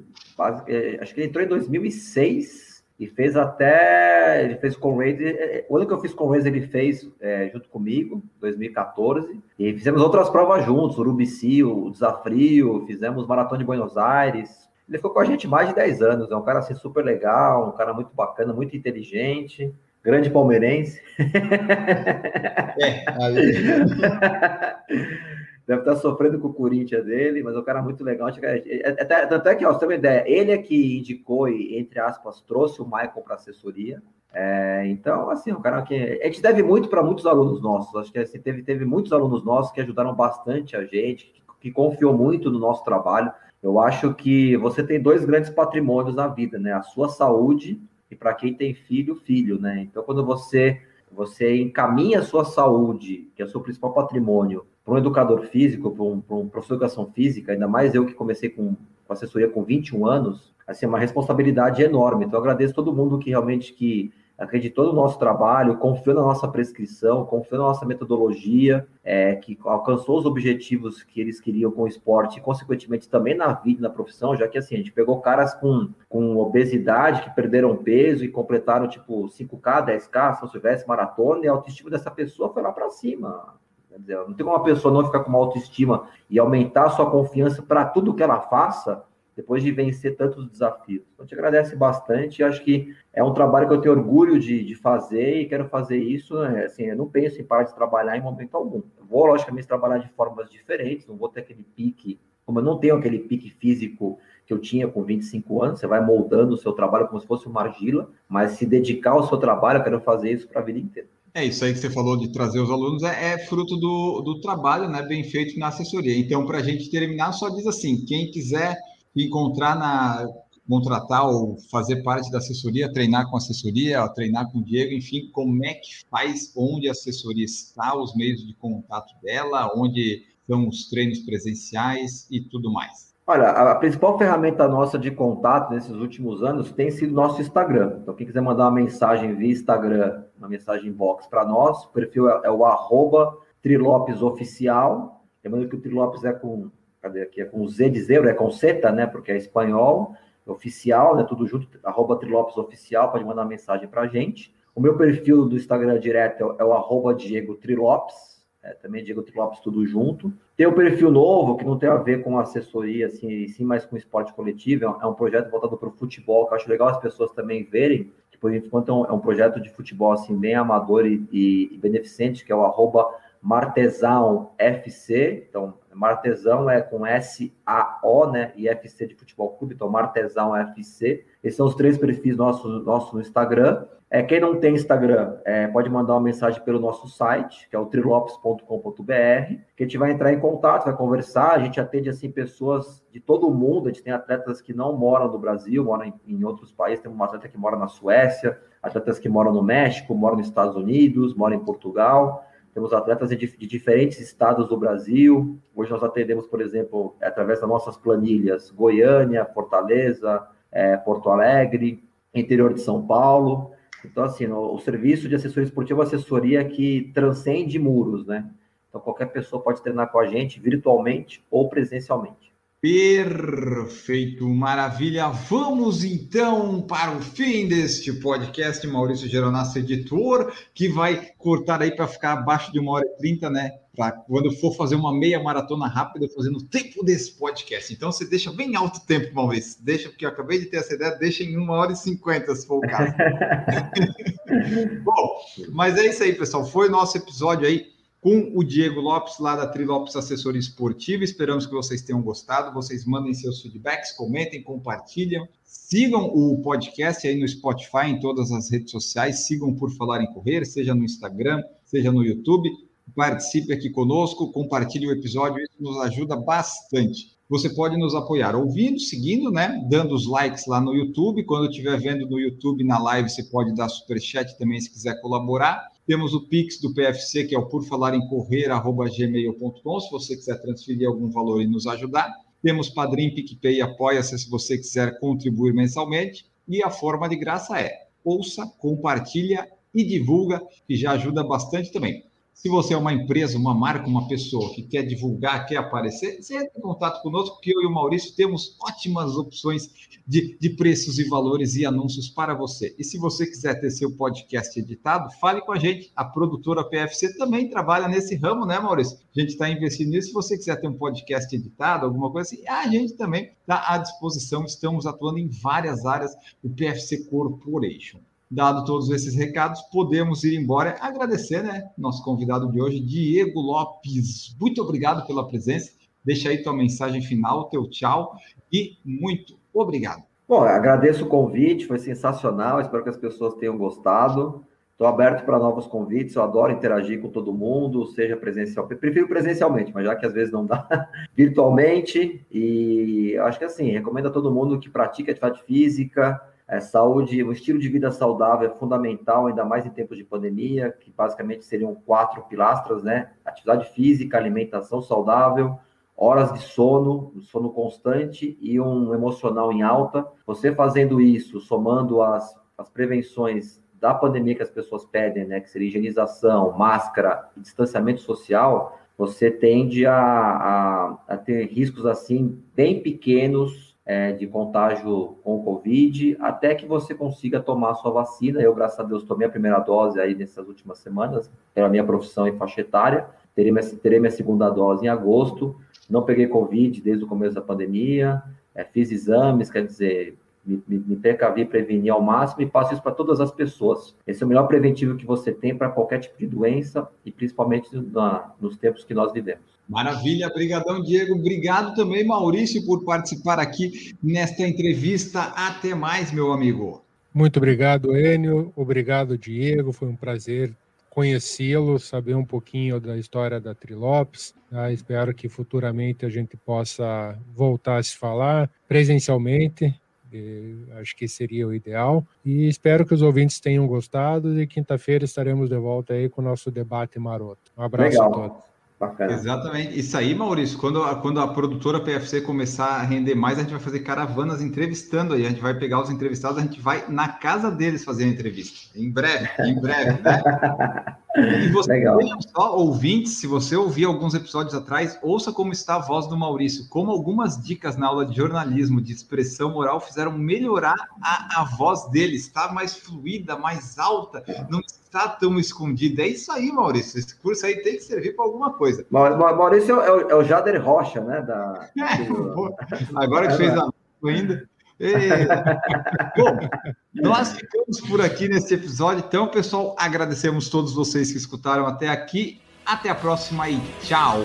é, acho que ele entrou em 2006 e fez até. Ele fez com o Razer. É, é, o ano que eu fiz com o Razer, ele fez é, junto comigo, 2014. E fizemos outras provas juntos: o Urubici, o Desafio, fizemos Maratona de Buenos Aires. Ele ficou com a gente mais de 10 anos. É um cara assim, super legal, um cara muito bacana, muito inteligente. Grande palmeirense. É, ali. Deve estar sofrendo com o Corinthians dele, mas o cara é muito legal. Até, tanto é que, ó, você tem uma ideia, ele é que indicou e, entre aspas, trouxe o Michael para assessoria. É, então, assim, o cara que. A gente deve muito para muitos alunos nossos. Acho que assim, teve, teve muitos alunos nossos que ajudaram bastante a gente, que, que confiou muito no nosso trabalho. Eu acho que você tem dois grandes patrimônios na vida, né? A sua saúde e para quem tem filho, filho, né? Então, quando você você encaminha a sua saúde, que é o seu principal patrimônio, para um educador físico, para um, um professor de educação física, ainda mais eu que comecei com, com assessoria com 21 anos, assim, é uma responsabilidade enorme. Então, eu agradeço todo mundo que realmente que acreditou no nosso trabalho, confiou na nossa prescrição, confiou na nossa metodologia, é, que alcançou os objetivos que eles queriam com o esporte e, consequentemente, também na vida, na profissão, já que, assim, a gente pegou caras com, com obesidade, que perderam peso e completaram, tipo, 5K, 10K, São Silvestre, maratona, e a autoestima dessa pessoa foi lá para cima. Dizer, não tem como uma pessoa não ficar com uma autoestima e aumentar a sua confiança para tudo que ela faça, depois de vencer tantos desafios. Então, te agradece bastante. Acho que é um trabalho que eu tenho orgulho de, de fazer e quero fazer isso. Né? Assim, eu não penso em parar de trabalhar em momento algum. Eu vou, logicamente, trabalhar de formas diferentes, não vou ter aquele pique, como eu não tenho aquele pique físico que eu tinha com 25 anos, você vai moldando o seu trabalho como se fosse uma argila, mas se dedicar ao seu trabalho, eu quero fazer isso para a vida inteira. É isso aí que você falou de trazer os alunos, é, é fruto do, do trabalho né, bem feito na assessoria. Então, para a gente terminar, só diz assim: quem quiser encontrar na, contratar ou fazer parte da assessoria, treinar com assessoria, treinar com o Diego, enfim, como é que faz, onde a assessoria está, os meios de contato dela, onde estão os treinos presenciais e tudo mais? Olha, a principal ferramenta nossa de contato nesses últimos anos tem sido nosso Instagram. Então, quem quiser mandar uma mensagem via Instagram, uma mensagem box para nós, o perfil é, é o arroba trilopesoficial. Lembrando que o Trilopes é com, cadê aqui? É com Z de zero, é com seta, né? Porque é espanhol oficial, né? Tudo junto, arroba Trilopes Oficial, pode mandar mensagem para a gente. O meu perfil do Instagram direto é, o arroba Diego Trilopes, é, também Diego Trilopes, tudo junto. Tem o um perfil novo, que não tem a ver com assessoria, assim, sim, mas com esporte coletivo, é um é projeto voltado para o futebol, que eu acho legal as pessoas também verem, que por enquanto é um, é projeto de futebol, assim, bem amador e, e beneficente, que é o arroba Martesão FC, então Martesão é com S-A-O, né? E FC de Futebol Clube, então Martesão FC. Esses são os três perfis nossos nosso no Instagram. É, quem não tem Instagram, é, pode mandar uma mensagem pelo nosso site, que é o trilopes.com.br, que a gente vai entrar em contato, vai conversar. A gente atende assim pessoas de todo o mundo. A gente tem atletas que não moram no Brasil, moram em, em outros países. Tem uma atleta que mora na Suécia, atletas que moram no México, moram nos Estados Unidos, moram em Portugal. Temos atletas de, diferentes estados do Brasil. Hoje nós atendemos, por exemplo, através das nossas planilhas, Goiânia, Fortaleza, é, Porto Alegre, interior de São Paulo. Então, assim, o, o serviço de assessoria esportiva é uma assessoria que transcende muros, né? Então, qualquer pessoa pode treinar com a gente virtualmente ou presencialmente. Perfeito, maravilha. Vamos então para o fim deste podcast. Maurício Geronasso, editor, que vai cortar aí para ficar abaixo de uma hora e trinta, né? Para quando for fazer uma meia maratona rápida, fazendo o tempo desse podcast. Então você deixa bem alto o tempo, Maurício. Deixa, porque eu acabei de ter essa ideia, deixa em uma hora e cinquenta, se for o caso. Bom, mas é isso aí, pessoal. Foi o nosso episódio aí com o Diego Lopes, lá da Trilopes Assessoria Esportiva. Esperamos que vocês tenham gostado. Vocês mandem seus feedbacks, comentem, compartilham. Sigam o podcast aí no Spotify, em todas as redes sociais. Sigam por Falar em Correr, seja no Instagram, seja no YouTube. Participe aqui conosco, compartilhe o episódio, isso nos ajuda bastante. Você pode nos apoiar ouvindo, seguindo, né? Dando os likes lá no YouTube. Quando estiver vendo no YouTube, na live, você pode dar super chat também se quiser colaborar. Temos o Pix do PFC, que é o por falar em correr, arroba gmail.com, se você quiser transferir algum valor e nos ajudar. Temos Padrim, PicPay e Apoia-se, se você quiser contribuir mensalmente. E a forma de graça é ouça, compartilha e divulga, que já ajuda bastante também. Se você é uma empresa, uma marca, uma pessoa que quer divulgar, quer aparecer, você entra em contato conosco, que eu e o Maurício temos ótimas opções de, de preços e valores e anúncios para você. E se você quiser ter seu podcast editado, fale com a gente. A produtora PFC também trabalha nesse ramo, né, Maurício? A gente está investindo nisso. Se você quiser ter um podcast editado, alguma coisa assim, a gente também está à disposição. Estamos atuando em várias áreas do PFC Corporation. Dado todos esses recados, podemos ir embora. Agradecer, né? Nosso convidado de hoje, Diego Lopes. Muito obrigado pela presença. Deixa aí tua mensagem final, teu tchau e muito obrigado. Bom, agradeço o convite, foi sensacional. Espero que as pessoas tenham gostado. Estou aberto para novos convites, eu adoro interagir com todo mundo, seja presencial. Prefiro presencialmente, mas já que às vezes não dá, virtualmente. E acho que assim, recomendo a todo mundo que pratique atividade física, é, saúde, o estilo de vida saudável é fundamental, ainda mais em tempos de pandemia, que basicamente seriam quatro pilastras, né? Atividade física, alimentação saudável, horas de sono, sono constante e um emocional em alta. Você fazendo isso, somando as, as prevenções da pandemia que as pessoas pedem, né? Que seria higienização, máscara e distanciamento social, você tende a, a, a ter riscos assim bem pequenos é, de contágio com o Covid, até que você consiga tomar a sua vacina. Eu, graças a Deus, tomei a primeira dose aí nessas últimas semanas, pela minha profissão e faixa etária. Terei minha, terei minha segunda dose em agosto. Não peguei Covid desde o começo da pandemia. É, fiz exames, quer dizer, me, me, me precavi, preveni ao máximo e passo isso para todas as pessoas. Esse é o melhor preventivo que você tem para qualquer tipo de doença e principalmente na, nos tempos que nós vivemos. Maravilha, brigadão Diego, obrigado também Maurício por participar aqui nesta entrevista. Até mais, meu amigo. Muito obrigado, Enio. Obrigado, Diego. Foi um prazer conhecê-lo, saber um pouquinho da história da Trilopes. Tá? Espero que futuramente a gente possa voltar a se falar presencialmente. Acho que seria o ideal. E espero que os ouvintes tenham gostado. E quinta-feira estaremos de volta aí com o nosso debate maroto. Um abraço Legal. a todos. Bacana. Exatamente. Isso aí, Maurício, quando a, quando a produtora PFC começar a render mais, a gente vai fazer caravanas entrevistando aí. A gente vai pegar os entrevistados, a gente vai na casa deles fazer a entrevista. Em breve, em breve, né? E você, Legal. só ouvinte, se você ouvir alguns episódios atrás, ouça como está a voz do Maurício, como algumas dicas na aula de jornalismo, de expressão oral, fizeram melhorar a, a voz dele, está mais fluida, mais alta, não está tão escondida. É isso aí, Maurício. Esse curso aí tem que servir para alguma coisa. Maurício é o, é o Jader Rocha, né? Da... É, agora que fez a ainda. Bom, nós ficamos por aqui nesse episódio. Então, pessoal, agradecemos todos vocês que escutaram até aqui. Até a próxima e tchau!